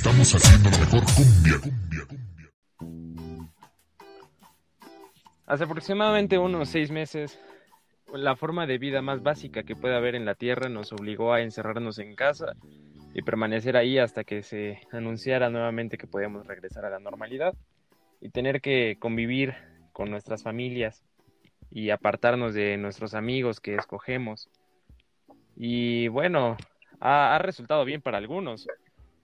Estamos haciendo mejor cumbia. Hace aproximadamente unos seis meses, la forma de vida más básica que puede haber en la Tierra nos obligó a encerrarnos en casa y permanecer ahí hasta que se anunciara nuevamente que podíamos regresar a la normalidad y tener que convivir con nuestras familias y apartarnos de nuestros amigos que escogemos. Y bueno, ha resultado bien para algunos,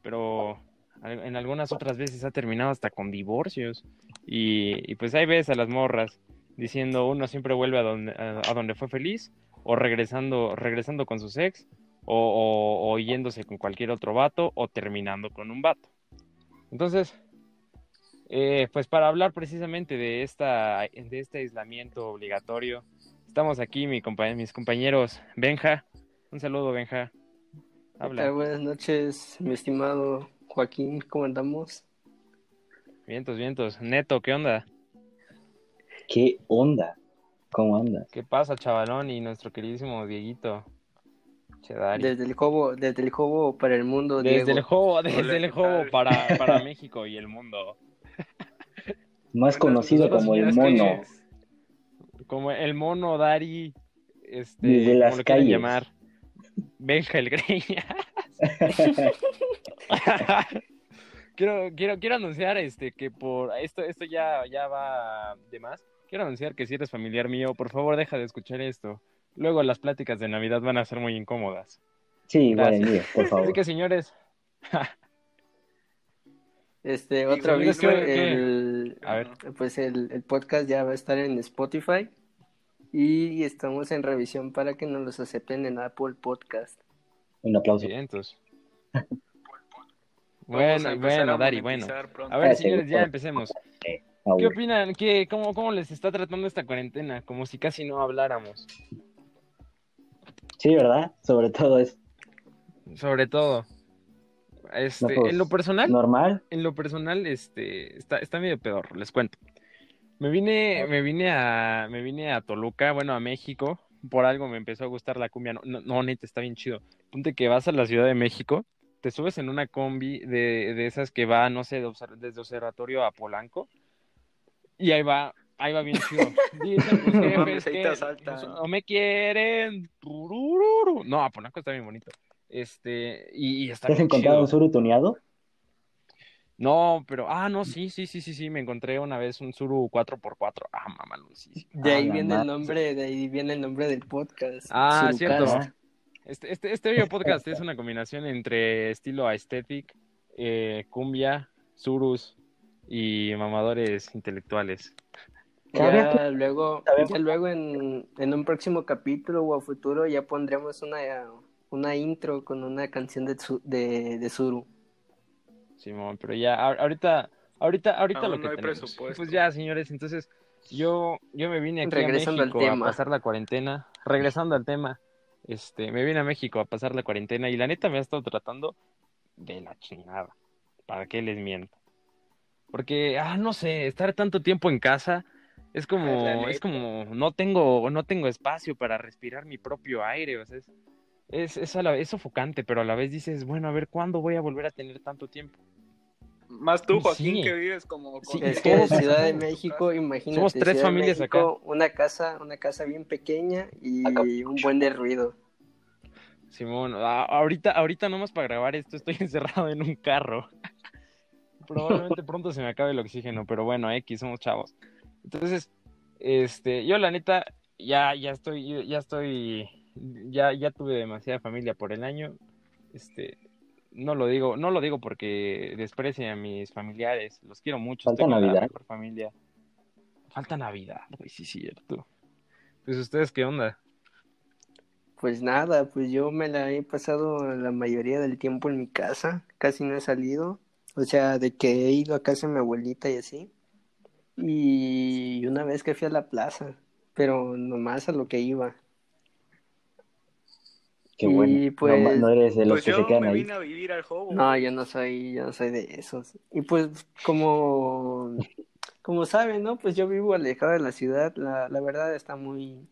pero en algunas otras veces ha terminado hasta con divorcios. Y, pues ahí ves a las morras diciendo uno siempre vuelve a donde, a, donde fue feliz o regresando, regresando con sus ex o, o, o yéndose con cualquier otro vato o terminando con un vato. Entonces, eh, pues para hablar precisamente de, esta, de este aislamiento obligatorio, estamos aquí mi compañ mis compañeros Benja. Un saludo, Benja. Habla. Buenas noches, mi estimado Joaquín, ¿cómo andamos? Vientos, vientos. Neto, ¿qué onda? ¿Qué onda? ¿Cómo anda? ¿Qué pasa, chavalón? Y nuestro queridísimo Dieguito. Chedari. Desde el juego, desde el juego para el mundo. Desde Diego. el juego, desde el juego para, para México y el mundo. Más conocido como el mono. Como el mono Dari. Este, Desde las como lo calles. llamar. Benja el Greñas. quiero, quiero, quiero anunciar este que por esto, esto ya, ya va de más. Quiero anunciar que si eres familiar mío, por favor deja de escuchar esto. Luego las pláticas de Navidad van a ser muy incómodas. Sí, igual el mío, por favor. Así que señores. Este, otro aviso, ¿qué? el, A ver. pues el, el podcast ya va a estar en Spotify y estamos en revisión para que nos los acepten en Apple Podcast. Un aplauso. Vamos Bueno, bueno, Dari, bueno. pronto. A ver, Ah, señores, ya empecemos. Eh, ¿Qué aburre. opinan? ¿Qué, cómo, ¿Cómo les está tratando esta cuarentena? Como si casi no habláramos. Sí, ¿verdad? Sobre todo es Sobre todo. Este, No, pues, en lo personal, normal. en lo personal, este, está, está medio peor, les cuento. Me vine, me vine a, me vine a Toluca, bueno, a México. Por algo me empezó a gustar la cumbia. No, no, no, neta, está bien chido. Ponte que vas a la Ciudad de México, te subes en una combi de, de esas que va, no sé, de obser- desde Observatorio a Polanco. Y ahí va, ahí va bien chido. Dicen los No jefes mames, que no me quieren. Turururu. No, a Polanco está bien bonito. Este, y, y está ¿Te has bien encontrado chido. un suru tuneado? No, pero, ah, no, sí, sí, sí, sí, sí, me encontré una vez un Suru 4x4. Ah, mamalucísimo. De ahí Ah, la viene el nombre, de ahí viene el nombre del podcast. Ah, Surucast. cierto. Este, este, este video podcast es una combinación entre estilo aesthetic, eh, cumbia, surus y mamadores intelectuales. Ya luego, ya luego en, en un próximo capítulo o a futuro ya pondremos una, una intro con una canción de, de, de Zuru. Simón, pero ya, a- ahorita, ahorita, ahorita Aún lo que no hay tenemos. presupuesto. Pues ya, señores, entonces yo, yo me vine aquí Regresando a al México a tema. pasar la cuarentena, regresando al tema, este, me vine a México a pasar la cuarentena y la neta me ha estado tratando de la chingada. ¿Para qué les miento? Porque, ah, no sé, estar tanto tiempo en casa es La como, es como, no tengo, no tengo espacio para respirar mi propio aire, o sea, es, es, es, a la- es sofocante, pero a la vez dices, bueno, a ver, ¿cuándo voy a volver a tener tanto tiempo? Más tú, Sí. Joaquín, que vives como Sí, Es que en Ciudad de somos- México, imagínate. somos tres Ciudad familias México, Una casa, una casa bien pequeña y un buen de ruido. Simón, a- ahorita, ahorita nomás para grabar esto estoy encerrado en un carro. Probablemente pronto se me acabe el oxígeno, pero bueno, X, somos chavos. Entonces, este, yo la neta, ya, ya estoy, ya estoy, ya, ya tuve demasiada familia por el año. Este, no lo digo, no lo digo porque desprecie a mis familiares, los quiero mucho, Falta estoy con la Navidad. mejor familia. Falta Navidad, güey, sí es cierto. Pues ustedes qué onda? Pues nada, pues yo me la he pasado la mayoría del tiempo en mi casa, casi no he salido, o sea, de que he ido a casa de mi abuelita y así. Y una vez que fui a la plaza, pero nomás a lo que iba. Qué Y bueno. No, pues- ma- no eres de los Pues que yo se quedan me ahí. vine a vivir al Hobo. No, yo no soy, yo no soy de esos. Y pues como, como saben, ¿no? Pues yo vivo alejado de la ciudad, la, la verdad está muy,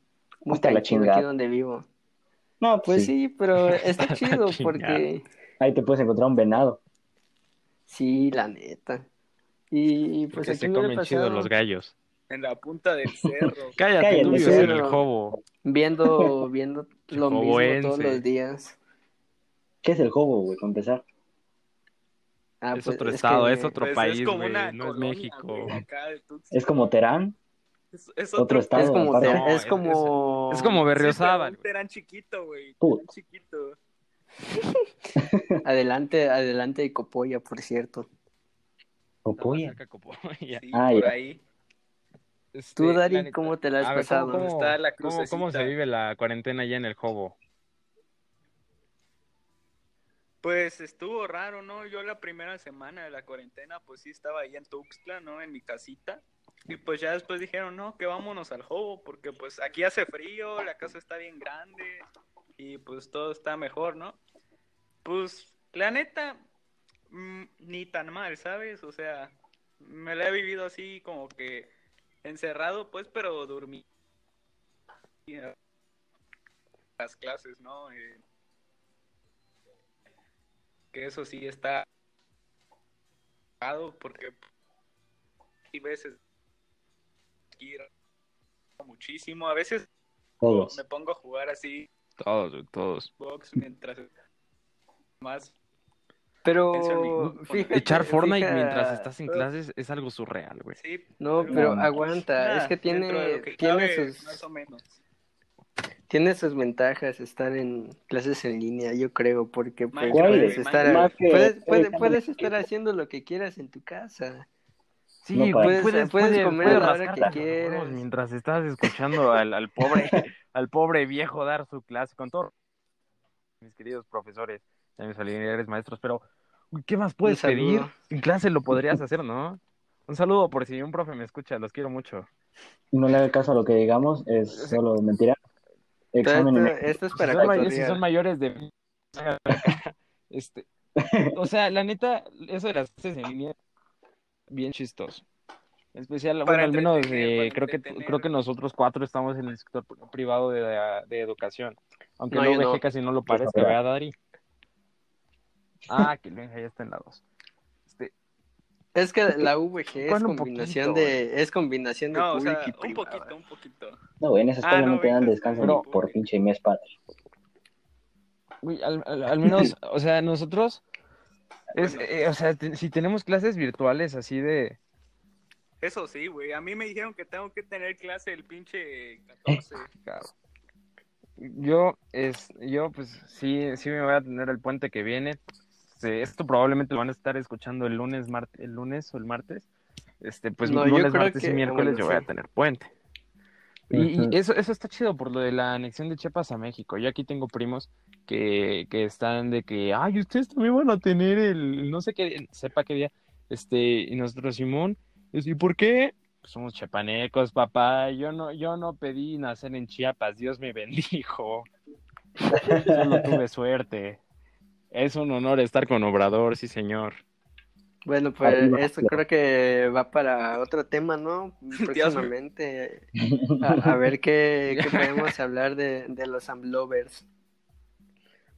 muy Hasta la chingada. aquí donde vivo. No, Pues sí, pero está chido porque Ahí te puedes encontrar un venado. Sí, la neta. Y pues Porque aquí se me comen chido pasado los gallos. En la punta del cerro. Cállate, Cállate, tú vives en el jobo. viendo, viendo lo mismo todos los días. ¿Qué es el hobo, güey, para empezar? Ah, es pues, otro es estado, que- es otro Pues país, es como güey, una no es colonia, México. güey. ¿Es como Terán? Es, es otro otro, estado. Es como, No, es es- como, Es como Berriozábal. Sí, Terán chiquito, güey. Terán chiquito. adelante, adelante de Copolla, por cierto. Copolla. Sí, Ah, por ya. ahí. Este, Tú, Dari, la neta- ¿cómo te la has ver, pasado? ¿cómo, cómo, Está la cómo- cómo se vive la cuarentena allá en el jobo? Pues estuvo raro, ¿no? Yo la primera semana de la cuarentena, pues sí estaba ahí en Tuxtla, ¿no? En mi casita. Y pues ya después dijeron, no, que vámonos al Jobo, porque pues aquí hace frío, la casa está bien grande y pues todo está mejor, ¿no? Pues la neta, mm, ni tan mal, ¿sabes? O sea, me la he vivido así como que encerrado, pues, pero dormí. Y, Las clases, ¿no? Eh, que eso sí está porque hay veces muchísimo a veces Todos. me pongo a jugar así Todos, todos. box mientras más Pero, fíjate, Echar Fortnite fija- mientras estás en clases es algo surreal, güey. sí No, pero- pero No. aguanta, es que de tiene, que tiene, cabe, sus, más o menos tiene sus ventajas estar en clases en línea, yo creo, porque pues, puedes estar, que- puedes, puedes, estar haciendo lo que quieras en tu casa. Sí, No, puedes- puedes, puedes puedes, comer puedes a la hora que quieras. mientras estás escuchando al, al pobre al pobre viejo dar su clase con todo mis queridos profesores, y mis familiares maestros, pero ¿qué más puedes pedir? En clase lo podrías hacer, ¿no? Un saludo por si un profe me escucha, los quiero mucho. No le haga caso a lo que digamos, es solo mentira. Examen en Esto, esto es Si para son, may- si son mayores de este, o sea, la neta, eso de las clases en línea bien chistoso. En especial, bueno, al menos eh, creo que creo que nosotros cuatro estamos en el sector privado de, de educación. Aunque No, no, no. casi no lo parezca, verdad. ¿verdad, Dari? Ah, que el Benja ya está en la dos. Este, Es que la VG es ¿Cuál un combinación poquito, de, es combinación de no o sea y un poquito un poquito No, güey, en esa Ah, escuela no, no te dan descanso pero- por pinche mes padre. güey, al, al- al menos, o sea, nosotros, es, Bueno. eh, o sea, te- si tenemos clases virtuales así de, eso sí güey a mí me dijeron que tengo que tener clase el pinche 14 Claro. Yo, es, yo pues sí, sí me voy a tener el puente que viene. Sí, esto probablemente lo van a estar escuchando el lunes, el lunes o el martes. Este, pues No, lunes, martes y miércoles bueno, yo voy a tener puente. Y, eso, eso está chido por lo de la anexión de Chiapas a México. Yo aquí tengo primos que, que están de que, ay, ustedes también van a tener el, no sé qué, sepa qué día, este, y nosotros, Simón, ¿y por qué? Pues somos chapanecos, papá. Yo no, yo no pedí nacer en Chiapas, Dios me bendijo. Solo tuve suerte. Es un honor estar con Obrador, sí, señor. Bueno, pues claro. creo que va para otro tema, ¿no? Próximamente. A, a ver qué, qué podemos hablar de, de los Amlovers.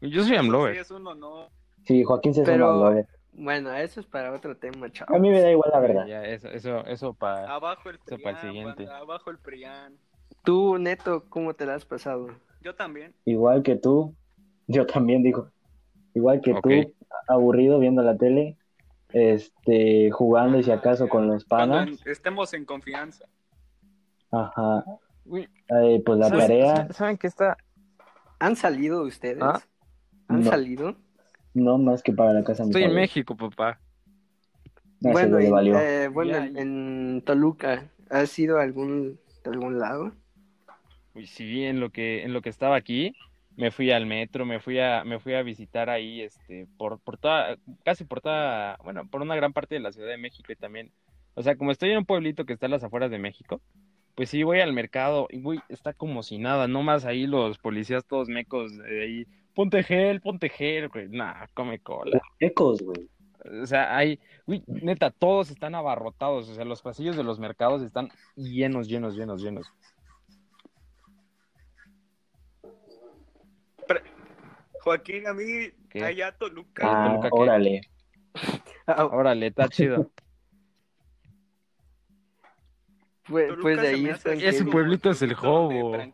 Yo soy sí Amlover. es un honor Sí, Joaquín se Pero- güey. Bueno, eso es para otro tema, A chavos. mí me da igual la verdad. Ya, eso, eso, eso para. abajo el Eso para el Prián, siguiente. banda, abajo el Prián Tú, Neto, ¿cómo te la has pasado? yo también Igual que tú, yo también digo, igual que Ok. tú, aburrido viendo la tele, este, jugando y si Ah, acaso con los panas, en- estemos en confianza ajá, Uy, eh, pues la ¿saben- tarea, ¿Saben qué está? ¿Han salido ustedes? Ah, ¿Han no. salido? no más que para la casa Estoy en. México, papá. No, ese bueno, eh, bueno, Ya, en, ya. en Toluca, ¿has ido a algún, a algún lado? Uy, sí, en lo que, en lo que estaba aquí, me fui al metro, me fui a, me fui a visitar ahí, este, por, por toda, casi por toda, bueno, por una gran parte de la Ciudad de México y también, o sea, como estoy en un pueblito que está a las afueras de México, pues sí voy al mercado y güey, está como si nada, no más ahí los policías todos mecos de ahí, ponte gel, ponte gel, güey, nah, come cola. Ecos, güey. O sea, hay, güey, neta, todos están abarrotados, o sea, los pasillos de los mercados están llenos, llenos, llenos, llenos. Joaquín a mí ¿Qué? allá Toluca Ah, Toluca, ¿qué? órale. Ah, Órale, está chido. pues, Toluca pues de se ahí me es hace así Ese pueblito es el Toluca.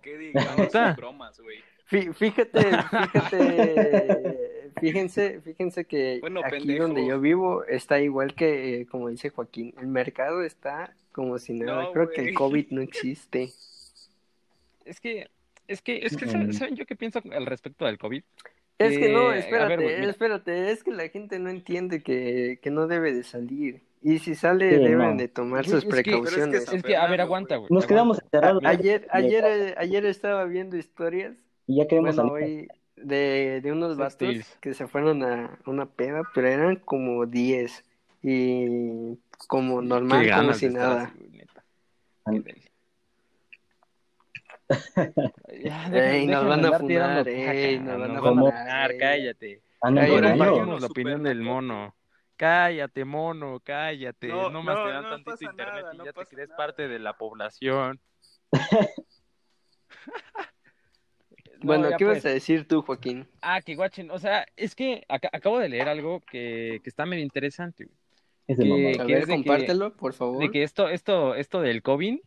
Fí- Fíjate, fíjate, fíjense, fíjense que Bueno, aquí pendejo. donde yo vivo está igual que, eh, como dice Joaquín, el mercado está como si nada. No, Creo que el. COVID no existe. Es que, es que, es que, Mm. ¿saben saben yo qué pienso al respecto del COVID? Es que no, Eh, espérate, ver, espérate, es que la gente no entiende que, que no debe de salir. Y si sale, Sí, deben no. de tomar sus es que- pero es que precauciones. Es que, a ver, aguanta, güey. Nos quedamos encerrados ayer, ayer, eh, ayer estaba viendo historias, y ya queremos bueno, salir. hoy, de, de unos Tales. que se fueron a una peda, pero eran como 10 y como normal, como si nada. así, Ey, nos van a funar, ey, nos van a funar, cállate. Díganos la opinión del mono. Cállate, mono, cállate. No, No, más no, te dan no tantito pasa internet nada, y no ya te crees nada. parte de la población. No, Bueno, ¿qué pues. vas a decir tú, Joaquín? Ah, que guachen. O sea, es que aca- acabo de leer algo que, que está medio interesante. Es. A ver, que- compártelo, por favor. De que esto, esto, esto del COVID,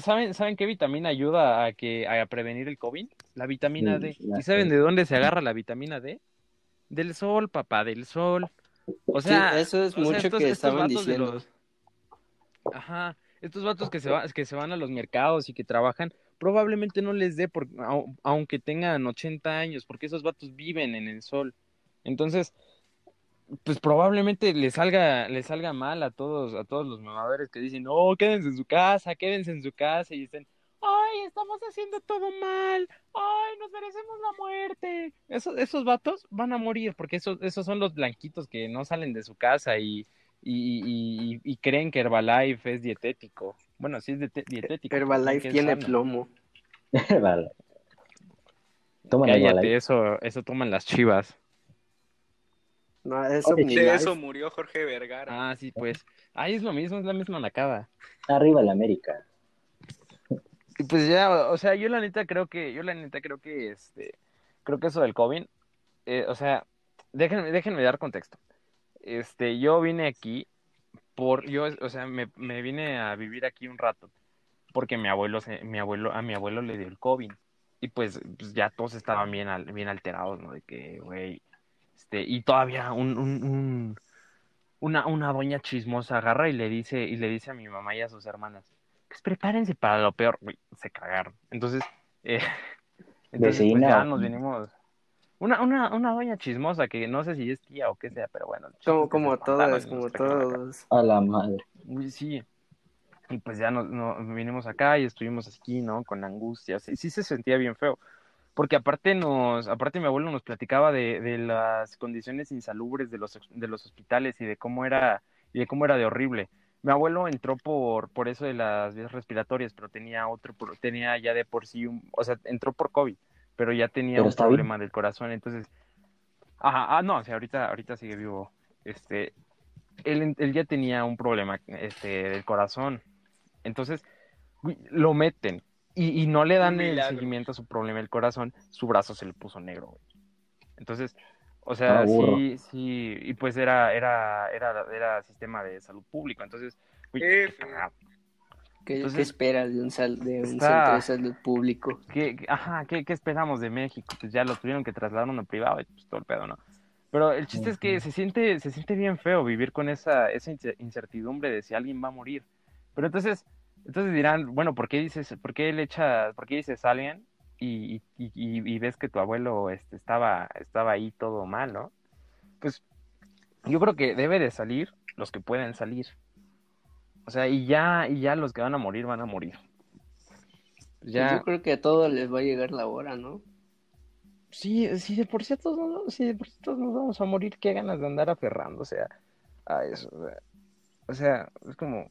¿saben, ¿saben qué vitamina ayuda a que a prevenir el COVID? La vitamina D. la ¿Y saben sé. de dónde se agarra la vitamina D? Del sol, papá, del sol. O Sí, sea, eso es sea, mucho estos- que estos estaban vatos de diciendo. los- Ajá, estos vatos que se, va- que se van a los mercados y que trabajan, probablemente no les dé, por, au- aunque tengan 80 años, porque esos vatos viven en el sol. Entonces, pues probablemente les salga, les salga mal a todos, a todos los mamadores que dicen, no, quédense en su casa, quédense en su casa, y estén, ay, estamos haciendo todo mal, ay, nos merecemos la muerte. Esos, esos vatos van a morir, porque esos, esos son los blanquitos que no salen de su casa y, y, y, y- y creen que Herbalife es dietético. Bueno, sí es diete- dietético. Herbalife tiene sano. plomo. vale. Toman Cállate, Herbalife. eso, eso toman las chivas. No, es Oye, Omnilife. De eso murió Jorge Vergara. Ah, sí, pues. Ahí es lo mismo, es la misma nacada. Arriba la América. Y pues ya, o sea, yo la neta creo que, yo la neta creo que, este, creo que eso del COVID, eh, o sea, déjenme, déjenme dar contexto. Este, yo vine aquí por, yo, o sea, me, me vine a vivir aquí un rato, porque mi abuelo, se- mi abuelo, a mi abuelo le dio el COVID, y pues, pues ya todos estaban bien, al- bien alterados, ¿no? De que, güey, este, y todavía un, un, un, una, una doña chismosa agarra y le dice, y le dice a mi mamá y a sus hermanas, pues prepárense para lo peor, güey, se cagaron. Entonces, eh, entonces pues, ya nos vinimos. Una, una, una doña chismosa que no sé si es tía o qué sea, pero bueno. Como, como todas, como nos todos. A la madre. Uy, sí. Y pues ya nos, no- vinimos acá y estuvimos aquí, ¿no? Con angustia. Sí, sí se sentía bien feo. Porque aparte nos, aparte mi abuelo nos platicaba de, de las condiciones insalubres de los, de los hospitales y de cómo era, y de cómo era de horrible. Mi abuelo entró por, por eso de las vías respiratorias, pero tenía otro, tenía ya de por sí un, o sea, entró por COVID, pero ya tenía Pero un está bien. problema del corazón, entonces, ajá, ah, no, o sea, ahorita, ahorita sigue vivo, este, él, él ya tenía un problema, este, del corazón, entonces, lo meten, y, y no le dan el seguimiento a su problema del corazón, su brazo se le puso negro, güey. Entonces, o sea, sí, sí, y pues era, era, era, era sistema de salud público, entonces, qué. ¿Qué, Entonces, qué esperas de un, sal, de un está- centro de salud público? ¿Qué, ajá, ¿qué, qué esperamos de México? Pues ya lo tuvieron que trasladar a uno privado y pues todo el pedo, ¿no? Pero el chiste es que se siente, se siente bien feo vivir con esa, esa ince- incertidumbre de si alguien va a morir. Pero entonces, entonces dirán, bueno, ¿por qué dices, por qué le echa, por qué dices alguien y, y, y- y ves que tu abuelo este, estaba, estaba ahí todo mal, ¿no? Pues yo creo que debe de salir los que pueden salir. O sea, y ya, y ya los que van a morir van a morir. Pues Ya, yo creo que a todos les va a llegar la hora, ¿no? Sí, sí, de por sí a todos, nos- sí, de por sí todos nos vamos a morir, qué ganas de andar aferrándose a, a eso. o sea. O sea, es como,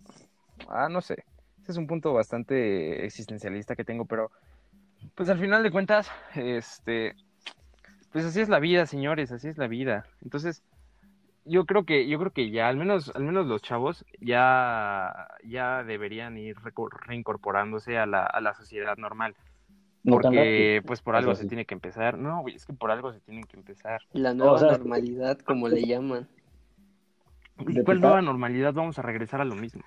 ah, no sé, es un punto bastante existencialista que tengo, pero pues al final de cuentas, este, pues así es la vida, señores, así es la vida. Entonces, yo creo que, yo creo que ya, al menos, al menos los chavos ya, ya deberían ir reincorporándose a la, a la sociedad normal. Porque, pues por algo se tiene que empezar. No, güey, es que por algo se tienen que empezar. La nueva sea, normalidad, como le llaman. ¿Y cuál nueva normalidad? Vamos a regresar a lo mismo.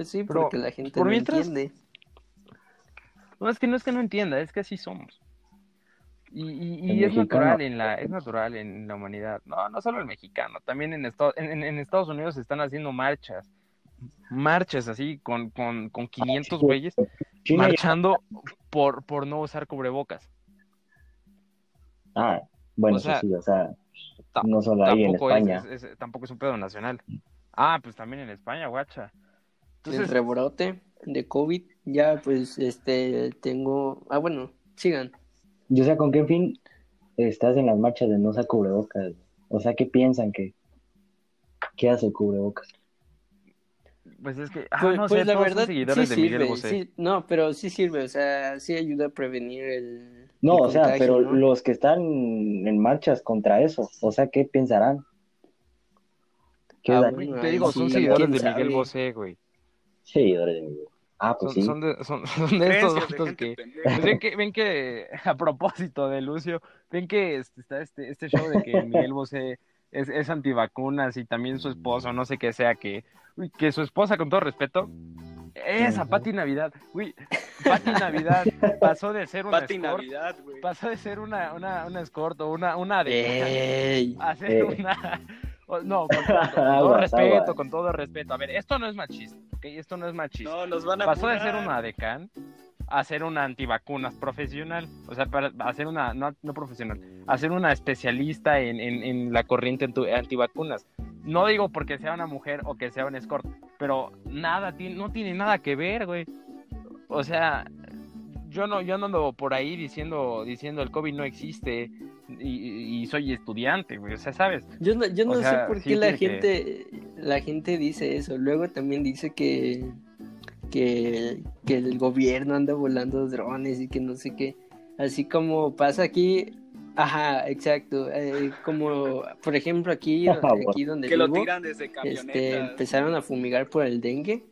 Pues sí, Pero, porque la gente por no mientras- entiende. No, es que no es que no entienda, es que así somos. Y, y- y El es mexicano. natural en la, es natural en la humanidad. No, no solo el mexicano, también en, Estados en, en- en Estados Unidos se están haciendo marchas. Marchas así con, con, con 500 sí. güeyes marchando por, por no usar cubrebocas. Ah, bueno, O sea, eso sí, o sea, no solo ahí en Tampoco es, España. es- es- tampoco es un pedo nacional. Ah, pues también en España, guacha. El Entonces, rebrote de COVID, ya pues este tengo, ah bueno, sigan. Yo sé con qué fin estás en las marchas de no usar cubrebocas. O sea, ¿qué piensan que, qué hace el cubrebocas? pues es que, ah, Pues, no pues sé, la verdad seguidores sí de Miguel sirve, sí, no, pero sí sirve, o sea, sí ayuda a prevenir el No, el o sea, contagio, pero ¿no? los que están en marchas contra eso, o sea, ¿qué pensarán? ¿Qué Ah, bueno, Te digo, sí, son seguidores de Miguel. Bosé, güey. Seguidores de Miguel? Ah, pues Son, sí. son de, son, son de estos vatos que, pues ven que, ven que, a propósito de Lucio, ven que este, está este, este show de que Miguel Bosé es, es antivacunas y también su esposo, no sé qué sea, que, uy, que su esposa, con todo respeto, esa. Pati Navidad, uy, Pati Navidad pasó de ser una Pati escort, Navidad, güey. pasó de ser una, una, una escort o una, una de Ey, a ser una no, con, todo respeto, con todo respeto. A ver, esto no es machista, ¿ok? Esto no es machista No, nos van a pasó de ser una decán a ser una antivacunas profesional, o sea, para a ser una, no, no profesional, a ser una especialista en, en, en la corriente antivacunas. No digo porque sea una mujer o que sea un escort, pero nada, ti- no tiene nada que ver, güey. O sea, yo no, yo no ando por ahí diciendo, diciendo el COVID no existe y, y soy estudiante, güey, o sea, ¿sabes? yo no, yo O no sea, sé por sí qué la gente, la gente dice eso. Luego también dice que, que, que el gobierno anda volando drones y que no sé qué. Así como pasa aquí, ajá, exacto. eh, como por ejemplo aquí, aquí donde Que lo tiran desde este, camionetas. empezaron a fumigar por el dengue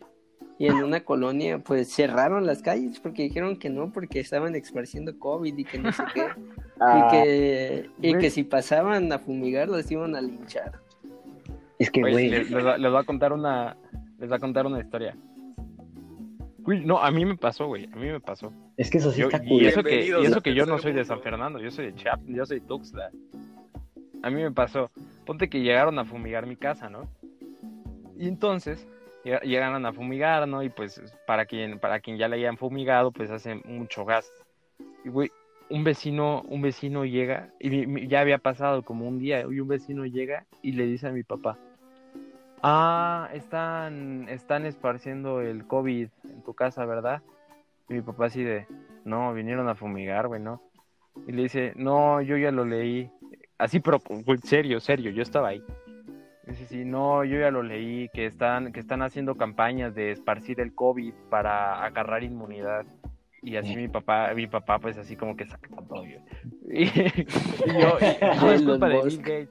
y en una colonia pues cerraron las calles porque dijeron que no porque estaban esparciendo COVID y que no sé qué Ah, y que y que si pasaban a fumigar los iban a linchar. es que, güey, les, les voy a contar una, les voy a contar una historia. Uy, no, a mí me pasó, güey, a mí me pasó. es que eso sí Yo- está y eso que, y eso que yo no tercer soy de. San Fernando, yo soy de Chiapas, yo soy de Tuxtla. A mí me pasó, ponte que llegaron a fumigar mi casa, ¿no? Y entonces llegaron a fumigar, ¿no? Y pues para quien, para quien ya le hayan fumigado, pues hace mucho gas. Y güey, un vecino, un vecino llega, y mi- mi- ya había pasado como un día, y un vecino llega y le dice a mi papá, ah, están, están esparciendo el COVID en tu casa, ¿verdad? Y mi papá así de, no, vinieron a fumigar, güey, ¿no? Y le dice, no, yo ya lo leí. Así, pero güey, serio, serio, yo estaba ahí. Dice, sí, no, yo ya lo leí, que están, que están haciendo campañas de esparcir el COVID para agarrar inmunidad. Y así mi papá, mi papá pues así como que saca todo. Y, y yo, y- todo es culpa de Bill. Gates.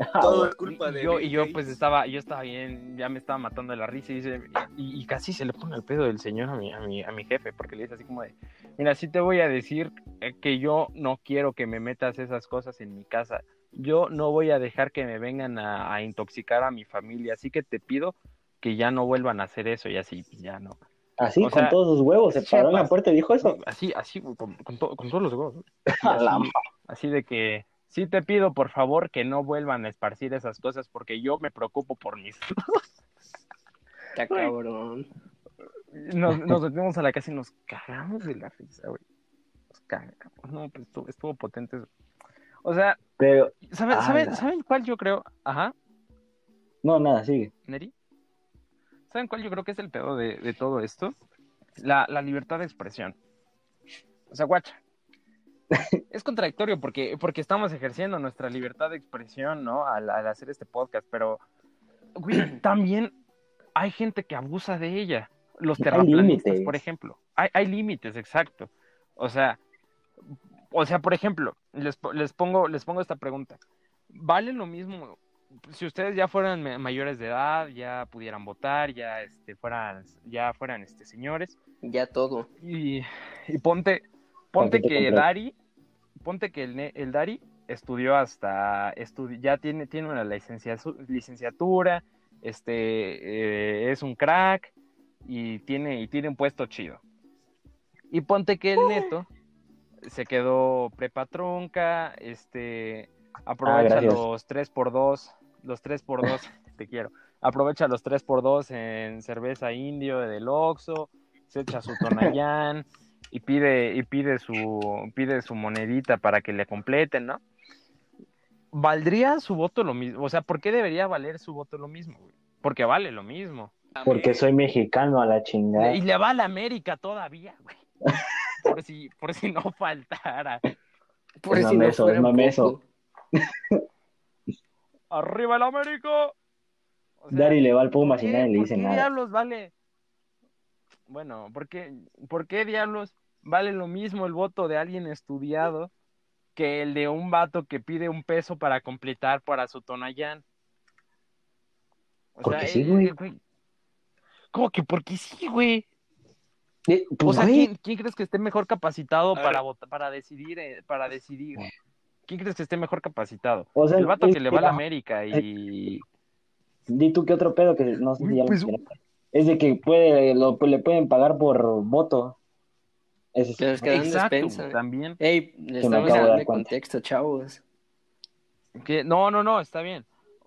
Todo es culpa Y de yo, Bill y yo Gates. pues estaba, yo estaba bien, ya me estaba matando de la risa y dice, y, y casi se le pone el pedo del señor a mi, a mi, a mi jefe, porque le dice así como de, mira, sí te voy a decir eh, que yo no quiero que me metas esas cosas en mi casa. Yo no voy a dejar que me vengan a, a intoxicar a mi familia, así que te pido que ya no vuelvan a hacer eso y así, ya no. Así, o con sea, todos sus huevos, se paró en la puerta y dijo eso. Así, así, güey, con, con, to- con todos los huevos. así, así de que sí te pido por favor que no vuelvan a esparcir esas cosas porque yo me preocupo por mis Está cabrón. nos, nos metimos a la casa y nos cagamos de la risa, güey. Nos cagamos. No, pues estuvo, estuvo potente. eso. O sea, Pero, ¿saben, Ah, ¿saben, la- ¿saben cuál yo creo? Ajá, no, nada, sigue. Neri. ¿Saben cuál yo creo que es el pedo de, de todo esto? La, la libertad de expresión. O sea, guacha. Es contradictorio porque, porque estamos ejerciendo nuestra libertad de expresión, ¿no? Al, al hacer este podcast, pero, güey, también hay gente que abusa de ella. Los terraplanistas, por ejemplo. Hay, hay límites, exacto. O sea, o sea, por ejemplo, les, les, pongo, les pongo esta pregunta. ¿Vale lo mismo si ustedes ya fueran ma- mayores de edad, ya pudieran votar, ya este, fueran, ya fueran este, señores, Ya todo. y, y ponte, ponte que. Dari, ponte que el, el Dari estudió hasta, estudi- ya tiene, tiene una licencia- licenciatura, este, eh, es un crack y tiene, y tiene un puesto chido. Y ponte que el neto se quedó prepa trunca, este, aprovecha los 3x2, los 3x2, te quiero, aprovecha los 3x2 en cerveza indio del Oxxo, se echa su tonallán y pide, y pide su, pide su monedita para que le completen, ¿no? ¿Valdría su voto lo mismo? O sea, ¿por qué debería valer su voto lo mismo, güey? Porque vale lo mismo. Porque soy mexicano a la chingada. Y le va a la América todavía, güey. Por si, por si no faltara. Por Es si no es mameso. ¡Arriba el América! O sea, Dari le va al ¿por Pumas y qué- nadie le por dice qué nada. diablos vale? Bueno, ¿por qué, ¿por qué diablos vale lo mismo el voto de alguien estudiado que el de un vato que pide un peso para completar para su Tonayán? O Porque sea, sí, eh, güey. eh, ¿Cómo que porque sí, güey? Eh, O pues, sea, güey, ¿quién, quién crees que esté mejor capacitado para votar, para decidir, eh, para decidir? ¿Quién crees que esté mejor capacitado? o sea, El vato es que le va a la América y Di tú qué otro pedo que no sé si ya pues. Es de que puede, lo, le pueden pagar por voto. Ese es- Que exacto, despensa. también. Ey, le estamos dando de contexto, chavos. No, no, no, está bien.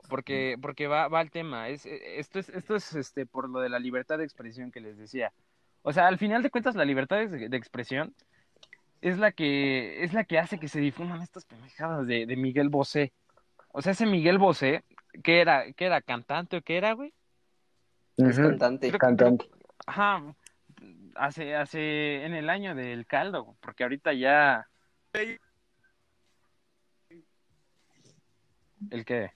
Porque, porque va, va el tema. Es, eh, esto es, esto es este, por lo de la libertad de expresión que les decía. O sea, al final de cuentas, la libertad de, de expresión es la que, es la que hace que se difundan estas pendejadas de, de Miguel Bosé. O sea, ese Miguel Bosé, que era, que era cantante o qué era, güey. Es cantante. Creo- cantante. Ajá. Hace, hace, en el año del caldo, porque ahorita ya. ¿El qué?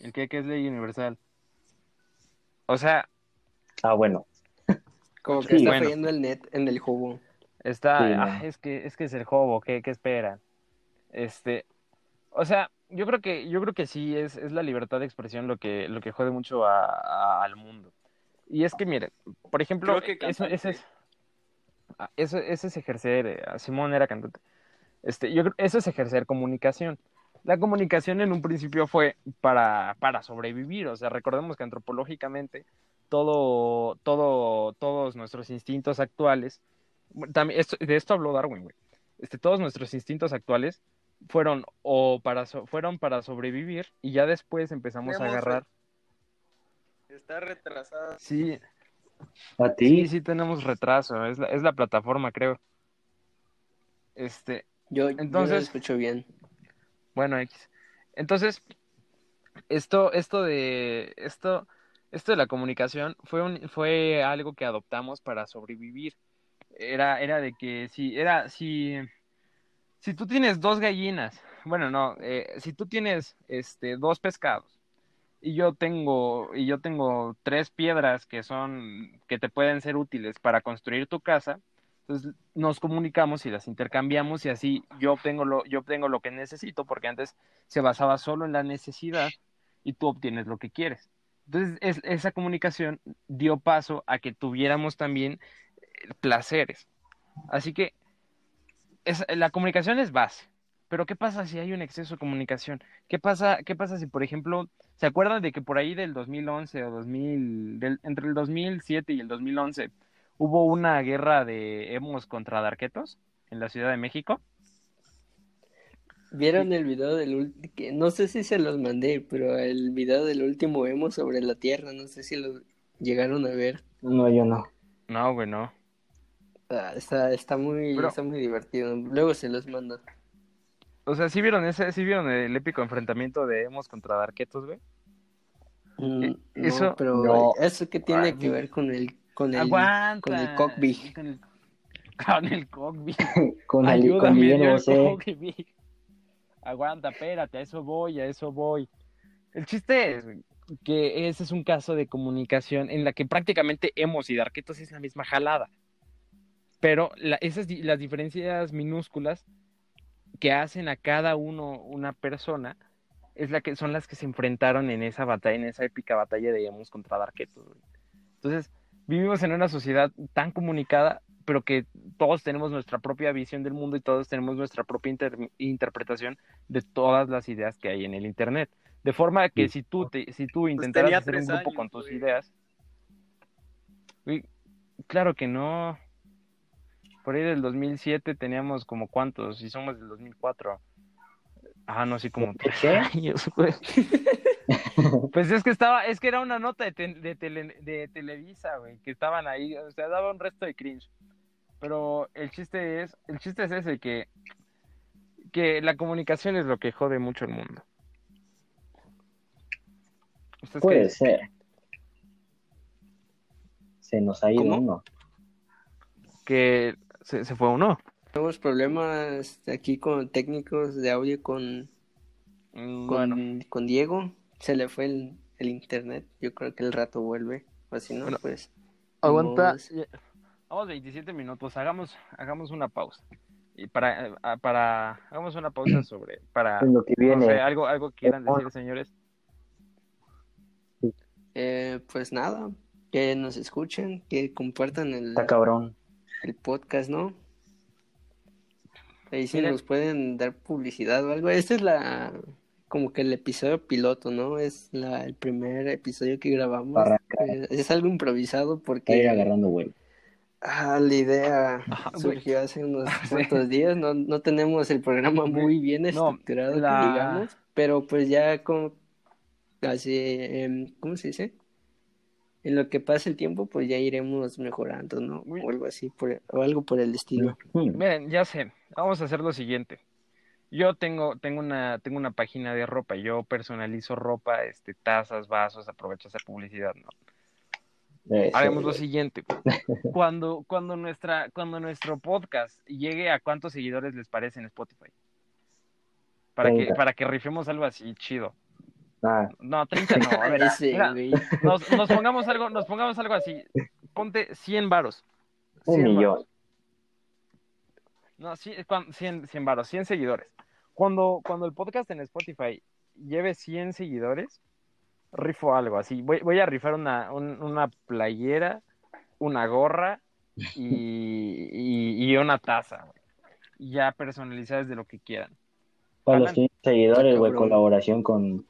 ¿El qué? ¿Qué es ley universal? O sea, Ah, bueno. Como que Sí, está bueno. fallando el net en el jugo. está. Sí, ah, no. es que, es que es el jobo, ¿qué, qué esperan? Este. O sea, yo creo que, yo creo que sí es, es la libertad de expresión lo que, lo que jode mucho a- a- al mundo. Y es que, mire, por ejemplo, Creo que eso, cantante. eso es, ah, eso, eso es ejercer, eh, Simón era cantante. Este, yo creo, eso es ejercer comunicación. La comunicación en un principio fue para, para sobrevivir, o sea, recordemos que antropológicamente todo, todo, todos nuestros instintos actuales, también, esto- de esto habló Darwin, güey, este, todos nuestros instintos actuales fueron o para, so- fueron para sobrevivir y ya después empezamos a agarrar. Está retrasada. Sí, ¿A Sí, ti? sí tenemos retraso, es la, es la plataforma, creo. Este, Yo, yo Entonces- lo escucho bien. Bueno, X. Entonces, esto, esto de, esto, esto de la comunicación fue un, fue algo que adoptamos para sobrevivir. Era, era de que si, era, si, si tú tienes dos gallinas, bueno, no, eh, si tú tienes, este, dos pescados y yo tengo, y yo tengo tres piedras que son, que te pueden ser útiles para construir tu casa, entonces nos comunicamos y las intercambiamos y así yo obtengo lo, yo obtengo lo que necesito, porque antes se basaba solo en la necesidad y tú obtienes lo que quieres. Entonces es- esa comunicación dio paso a que tuviéramos también eh, placeres. Así que es- la comunicación es base. Pero ¿qué pasa si hay un exceso de comunicación? ¿Qué pasa, qué pasa si, por ejemplo, ¿se acuerdan de que por ahí del 2011 o 2000, del- entre el 2007 y el 2011 hubo una guerra de emos contra darquetos en la Ciudad de México? ¿Vieron el video del último? No sé si se los mandé, pero el video del último emo sobre la Tierra, no sé si lo llegaron a ver. No, yo no. No, güey, no. Ah, está, está muy, Pero- está muy divertido. Luego se los mando. O sea, ¿sí vieron ese, sí vieron el épico enfrentamiento de emos contra darquetos, güey? Mm, no, eso- pero no. eso que tiene Ay, que ver con el, con el, Aguanta. con el cockpit. Con el, con el cockpit. Con, el, con el. Aguanta, espérate, a eso voy, a eso voy. El chiste es que ese es un caso de comunicación en la que prácticamente hemos y darquetos es la misma jalada. Pero la- esas las diferencias minúsculas que hacen a cada uno una persona es la que son las que se enfrentaron en esa batalla, en esa épica batalla de Emos contra Darketos. Entonces, vivimos en una sociedad tan comunicada, pero que todos tenemos nuestra propia visión del mundo y todos tenemos nuestra propia inter- interpretación de todas las ideas que hay en el internet. De forma que si tú, te, si tú intentaras tenía hacer un grupo años, con tus güey. ideas, güey, claro que no. Por ahí del 2007 teníamos como cuántos, y somos del 2004. Ah, no, sí, como tres años, güey. Pues es que estaba, es que era una nota de, te- de, tele- de Televisa, güey, que estaban ahí, o sea, daba un resto de cringe. Pero el chiste es, el chiste es ese, que, que la comunicación es lo que jode mucho el mundo. ¿Ustedes qué Puede ser. Se nos ha ido ¿Cómo? uno. Que se, se fue uno. Tenemos problemas aquí con técnicos de audio con, Mm, con Diego. Se le fue el, el internet. Yo creo que el rato vuelve. O si no, Bueno, pues. aguanta. ya- Vamos 27 minutos, hagamos, hagamos una pausa. Y para, eh, para, hagamos una pausa sobre, para, En lo que no viene. sé, algo, algo quieran decir, señores. Eh, pues nada, que nos escuchen, que compartan el, Está cabrón. el podcast, ¿no? Ahí sí Miren. nos pueden dar publicidad o algo. Este es la, como que el episodio piloto, ¿no? Es la, el primer episodio que grabamos. Eh, es algo improvisado porque agarrando vuelo. ah, la idea Ajá, güey. surgió hace unos cuantos días. No, no tenemos el programa muy bien No, estructurado, la- digamos, pero pues ya con así, em, ¿cómo se dice? En lo que pasa el tiempo, pues ya iremos mejorando, ¿no? O algo así, por, o algo por el estilo. Miren, ya sé, vamos a hacer lo siguiente. Yo tengo, tengo una, tengo una página de ropa, yo personalizo ropa, este, tazas, vasos, aprovecho a hacer publicidad, ¿no? Eso, Haremos lo siguiente. Cuando, cuando nuestra, cuando nuestro podcast llegue a cuántos seguidores les parece en Spotify. Para que, 30. para que rifemos algo así chido. Ah, No, 30 no, a ver, mira, güey. nos, nos pongamos algo, nos pongamos algo así. Ponte 100 varos. un 100 millón. No, sí, cuan- 100, 100 varos, 100 seguidores. Cuando, cuando el podcast en Spotify lleve 100 seguidores, rifo algo así. Voy, voy a rifar una, un- una playera, una gorra y, y, y una taza. Ya personalizadas de lo que quieran. Para los Jalan. 100 seguidores, güey, colaboración con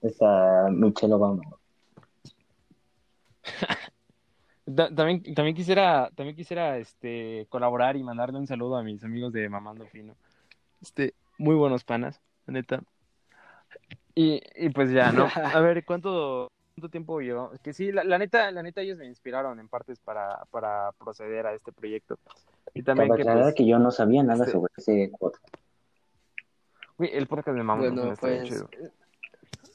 esta Michelle Obama. Ta- También, también quisiera, también quisiera este, colaborar y mandarle un saludo a mis amigos de Mamando Fino. Este, muy buenos panas, la neta. Y, y pues ya, ¿no? A ver, ¿cuánto, cuánto tiempo llevamos? Que sí, la, la neta, la neta ellos me inspiraron en partes para, para proceder a este proyecto. Y también que, pues, que yo no sabía nada este- sobre ese podcast. el podcast de Mamando Fino Bueno, está bien pues chido.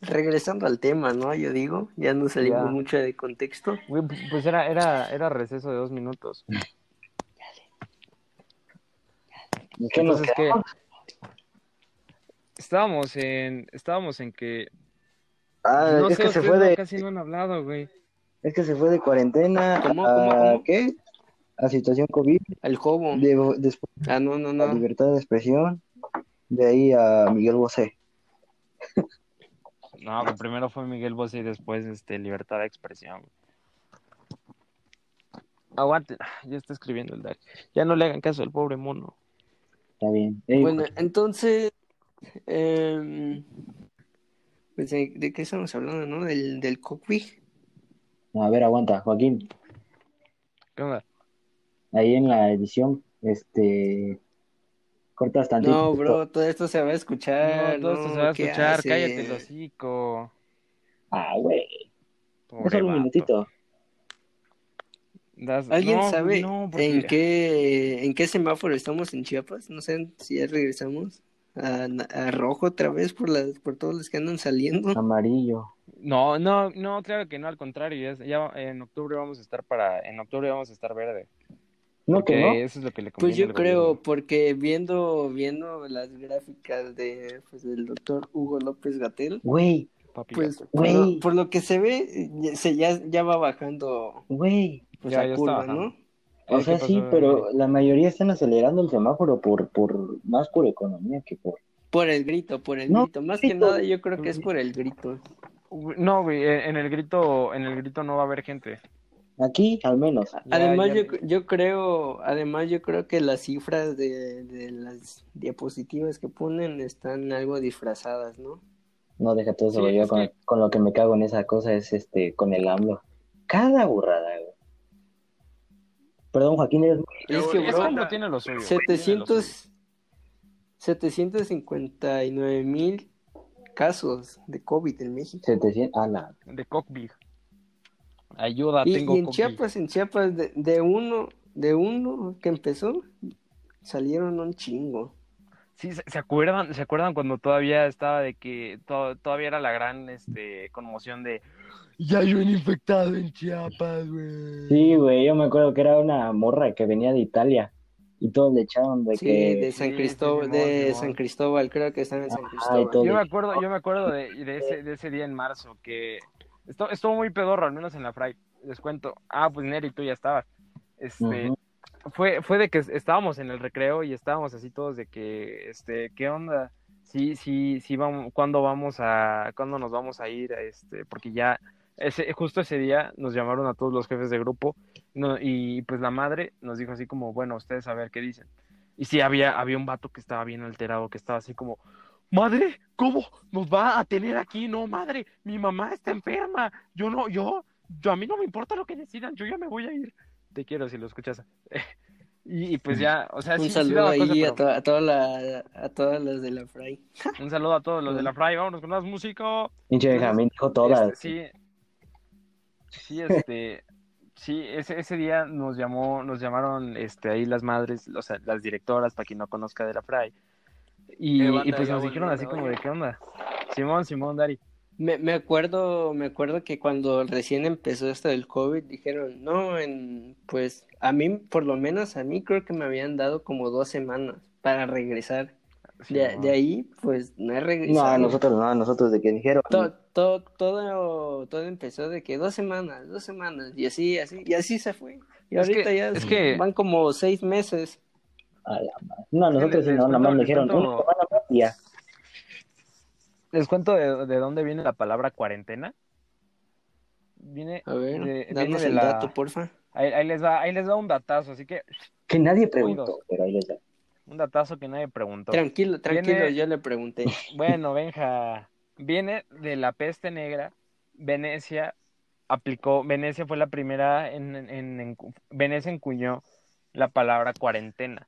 Regresando al tema, ¿no? Yo digo, ya no salimos Ya. mucho de contexto. Güey, pues era, era, era receso de dos minutos. ¿En qué nos Entonces, ¿qué? quedamos? Estábamos en, estábamos en que Ah, no es sé, que se fue de, casi no han hablado, güey. es que se fue de cuarentena ¿Cómo, a cómo, cómo? ¿qué? A situación COVID, Al jobo. de- después Ah, no, no, a no. libertad de expresión, de ahí a Miguel Bosé. No, que primero fue Miguel Bosé y después este Libertad de Expresión. güey. Aguante, ya está escribiendo el Dark. Ya no le hagan caso al pobre mono. Está bien. Ey, Bueno, entonces, em, pues, ¿de, qué estamos hablando, no? Del, del cockpit. a ver, aguanta, Joaquín. ¿Qué onda? Ahí en la edición, este, cortas tantito. No, bro, todo esto se va a escuchar. No, todo esto no, se va a ¿qué escuchar. Cállate el hocico. Ah, güey, es solo un minutito. Das- ¿Alguien no, sabe no, porque- en qué en qué semáforo estamos en Chiapas? No sé si ya regresamos a, a rojo otra vez por las por todos los que andan saliendo. Amarillo. No, no, no, claro que no, al contrario. Ya, ya en octubre vamos a estar para, en octubre vamos a estar verde. No, Porque que no. eso es lo que le Pues yo creo, gobierno. porque viendo viendo las gráficas de pues, del doctor Hugo López Gatel, Güey, pues gato. por lo, Güey. por lo que se ve ya- se ya, ya va bajando güey. pues, Ya- la está curva. ¿no? O Eh, sea, ¿qué sí, pero la mayoría están acelerando el semáforo por, por, más por economía que por... Por el grito, por el No, grito. Más que nada yo creo que es por el grito. No, güey, en el grito, en el grito no va a haber gente. Aquí, al menos. Ya, Además, ya- yo, yo creo, además yo creo que las cifras de, de las diapositivas que ponen están algo disfrazadas, ¿no? No, deja todo eso, Sí, yo con, que- con lo que me cago en esa cosa es este, con el AMLO. Cada burrada, güey. Perdón, Joaquín, eres... Es que, bro, tiene lo suyo. tiene lo 700, suyo. 759 mil casos de COVID en México. 700, ah, la... De Cockbig. Ayuda, Y, tengo y en. Chiapas, en Chiapas, de, de uno, de uno que empezó, salieron un chingo. Sí, ¿se, se acuerdan, ¿se acuerdan cuando todavía estaba de que to- todavía era la gran este, conmoción de ya hay un infectado en Chiapas, güey? Sí, güey, yo me acuerdo que era una morra que venía de Italia y todos le echaron de Sí, que... de San sí, Cristóbal, de. San Cristóbal, creo que están en San Ajá, Cristóbal. Yo me acuerdo, yo me acuerdo de, de ese, de ese día en marzo que esto, estuvo muy pedorro, al menos en la Fray. Les cuento. Ah, pues Neri, tú ya estabas. Este, fue, fue de que estábamos en el recreo y estábamos así todos de que, este, ¿qué onda? Sí, sí, sí, vamos, ¿cuándo vamos a, cuándo nos vamos a ir? a Este, porque ya, ese, justo ese día nos llamaron a todos los jefes de grupo no, y pues la madre nos dijo así como, bueno, ustedes a ver qué dicen. Y sí, había, había un vato que estaba bien alterado, que estaba así como, madre, ¿cómo nos va a tener aquí? No, madre, mi mamá está enferma. Yo no, yo, yo a mí no me importa lo que decidan, yo ya me voy a ir. Te quiero si lo escuchas. y, y pues ya, o sea, Un sí, saludo ahí cosa, a, pero- to- a, toda la, a todas las de la Fray. un saludo a todos los de la Fray, vámonos con más música. Pinche Benjamín dijo todas. Este, sí, sí, este, sí, ese, ese día nos llamó, nos llamaron, este, ahí las madres, o sea, las directoras, para quien no conozca de la Fray, y, y pues nos dijeron así como de qué onda, Simón, Simón, Dari, Me, me acuerdo, me acuerdo que cuando recién empezó esto del COVID, dijeron, no, en, pues a mí, por lo menos a mí creo que me habían dado como dos semanas para regresar. De, de ahí, pues no he No, regresado. a nosotros no, a nosotros de que dijeron. To- to- todo, todo empezó de que dos semanas, dos semanas, y así, así, y así se fue. Y Es ahorita que- ya es que- van como seis meses. A la madre. No, nosotros les no, nada más dijeron les cuento- una semana más y ya. Les cuento de, de dónde viene la palabra cuarentena. Viene, A ver, de, viene danos de el la- dato, porfa. Ahí, ahí les va, ahí les va un datazo, así que Que nadie preguntó, pero ahí les un datazo que nadie preguntó. Tranquilo, tranquilo, Viene- yo le pregunté. Bueno, Benja, viene de la peste negra. Venecia aplicó, Venecia fue la primera en, en, en- Venecia encuñó la palabra cuarentena.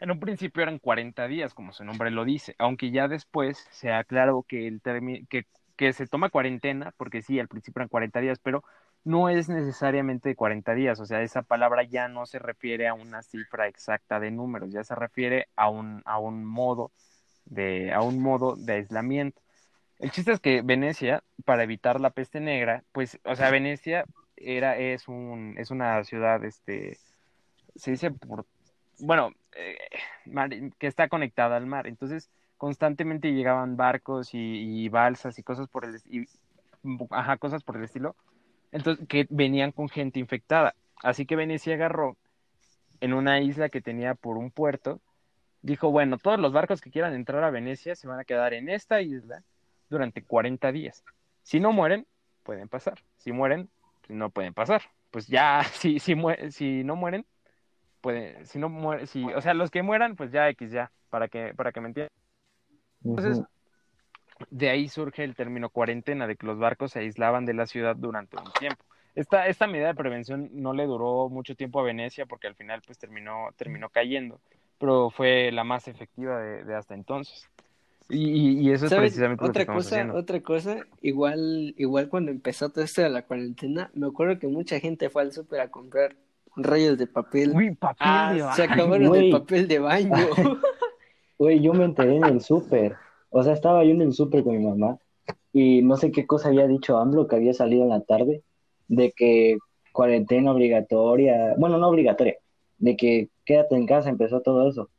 En un principio eran 40 días, como su nombre lo dice, aunque ya después se aclaró que el que, que se toma cuarentena, porque sí, al principio eran 40 días, pero no es necesariamente 40 días, o sea, esa palabra ya no se refiere a una cifra exacta de números, ya se refiere a un, a un modo de, a un modo de aislamiento. El chiste es que Venecia, para evitar la peste negra, pues, o sea, Venecia era, es un, es una ciudad, este, se dice por, bueno, eh, que está conectada al mar. Entonces, constantemente llegaban barcos y, balsas y cosas por el, y, cosas por el estilo, entonces, que venían con gente infectada. Así que Venecia agarró en una isla que tenía por un puerto, dijo, bueno, todos los barcos que quieran entrar a Venecia se van a quedar en esta isla durante 40 días. Si no mueren, pueden pasar. Si mueren, no pueden pasar. Pues ya, si, si no mueren, pueden, si no mueren, si, o sea, los que mueran, pues ya X ya, para que, para que me entiendan. Entonces, de ahí surge el término cuarentena, de que los barcos se aislaban de la ciudad durante un tiempo. Esta, esta medida de prevención no le duró mucho tiempo a Venecia porque al final pues terminó, terminó cayendo, pero fue la más efectiva de, de hasta entonces. Y, y- eso es precisamente lo que Otra estamos cosa, haciendo. otra cosa, igual, igual cuando empezó todo esto de la cuarentena, me acuerdo que mucha gente fue al súper a comprar rollos de papel. Uy, papel Ah, de Se acabaron el papel de baño. Güey, yo me enteré en el súper. O sea, estaba yo en el súper con mi mamá y no sé qué cosa había dicho AMLO que había salido en la tarde de que cuarentena obligatoria, bueno, no obligatoria, de que quédate en casa, empezó todo eso.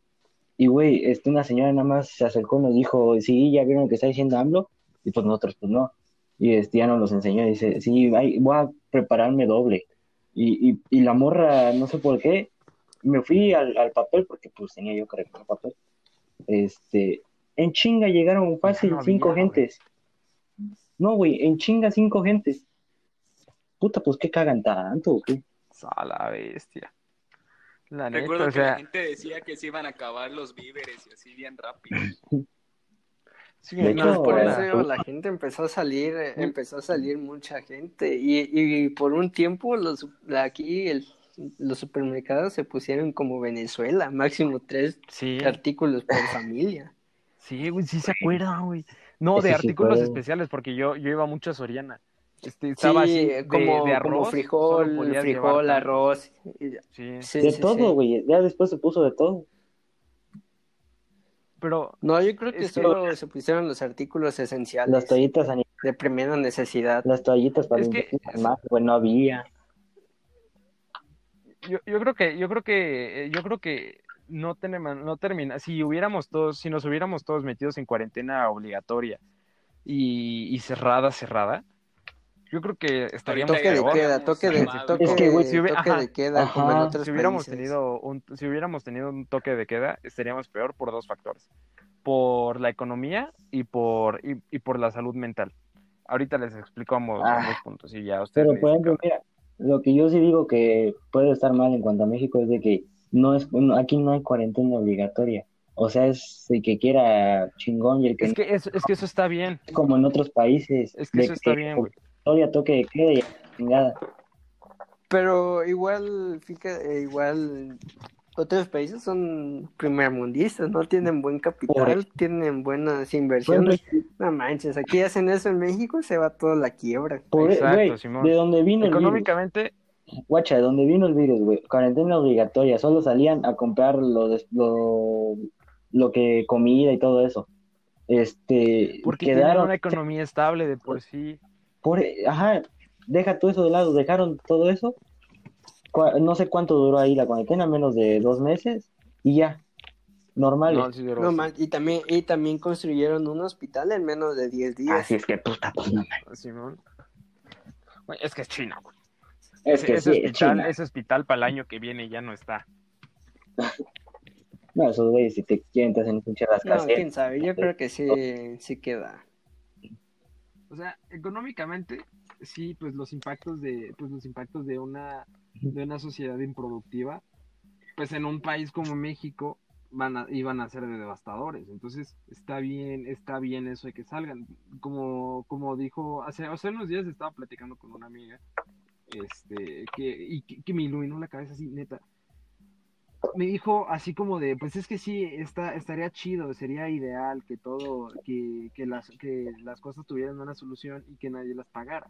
Y güey, este, una señora nada más se acercó y nos dijo, sí, ya vieron lo que está diciendo AMLO, y pues nosotros pues no. Y este, ya nos los enseñó y dice, sí, ay, voy a prepararme doble. Y, y, y la morra, no sé por qué, me fui al, al papel, porque pues tenía yo que recoger papel. Este, en chinga llegaron fácil no cinco gentes. No, güey, en chinga cinco gentes. puta, pues qué cagan tanto, o qué? A la bestia. La neta, Recuerdo o que sea, la gente decía que se iban a acabar los víveres y así bien rápido. sí, De no, hecho, Por eso la gente empezó a salir, eh, empezó a salir mucha gente y, y por un tiempo los aquí el- los supermercados se pusieron como Venezuela, máximo tres sí, artículos por familia. sí, güey, sí se acuerdan, güey. No, de sí artículos especiales, porque yo, yo iba mucho a Soriana. Este, Sí, estaba así, de, como, de arroz, como frijol, frijol, llevar- arroz. y- Sí, sí, de sí, todo, sí. güey. Ya después se puso de todo. Pero No, yo creo que solo se pusieron los artículos esenciales Las toallitas, de primera necesidad. las toallitas para Es que- manos, güey, no había. yo, yo creo que, yo creo que, eh, yo creo que no tenemos, no termina, si hubiéramos todos, si nos hubiéramos todos metidos en cuarentena obligatoria y, y cerrada, cerrada, yo creo que estaríamos Toque de queda, toque de, Estaríamos toque, Es que, güey, si hubiera- toque ajá, de queda, como en ajá. otros Si hubiéramos países. tenido un, si hubiéramos tenido un toque de queda, estaríamos peor por dos factores. Por la economía y por, y, y por la salud mental. Ahorita les explico ambos, Ah. ambos puntos y ya ustedes Pero, por ejemplo, mira, lo que yo sí digo que puede estar mal en cuanto a México es de que no es, no- aquí no hay cuarentena obligatoria. O sea, es el que quiera chingón y el que Es que eso, es que eso está bien. como en otros países. Es que eso está bien, güey. Toque de queda y chingada. Pero igual, fíjate, igual otros países son primermundistas, no tienen buen capital, Por- tienen buenas inversiones. No manches, aquí hacen eso en México, se va toda la quiebra. por- Exacto, Simón. de donde vino el virus, Económicamente, guacha, de donde vino el virus, güey, cuarentena obligatoria, solo salían a comprar lo, des- lo, lo que comida y todo eso. Este, porque tienen quedaron, una economía estable de por sí. Por, ajá, deja todo eso de lado, dejaron todo eso, no sé cuánto duró ahí la cuarentena, menos de dos meses, y ya, normal. No, sí No y también y también construyeron un hospital en menos de 10 días. Así es que puta, pues no mames. Simón. Güey, Es que es China, güey. Es Ese, que ese sí, es hospital, China. ese hospital para el año que viene ya no está. No, esos güeyes si te quieren te hacen un pinche No, rascacielos. quién sabe, yo creo que sí, sí queda. O sea, económicamente, sí, pues los impactos de, pues los impactos de una, de una sociedad improductiva, pues en un país como México van a, iban a ser devastadores. Entonces, está bien, está bien eso de que salgan. Como, como dijo, hace, hace unos días estaba platicando con una amiga, este, que, y que, que me iluminó la cabeza así, neta. Me dijo así como de, pues es que sí, está, estaría chido, sería ideal que todo, que, que las, que las cosas tuvieran una solución y que nadie las pagara.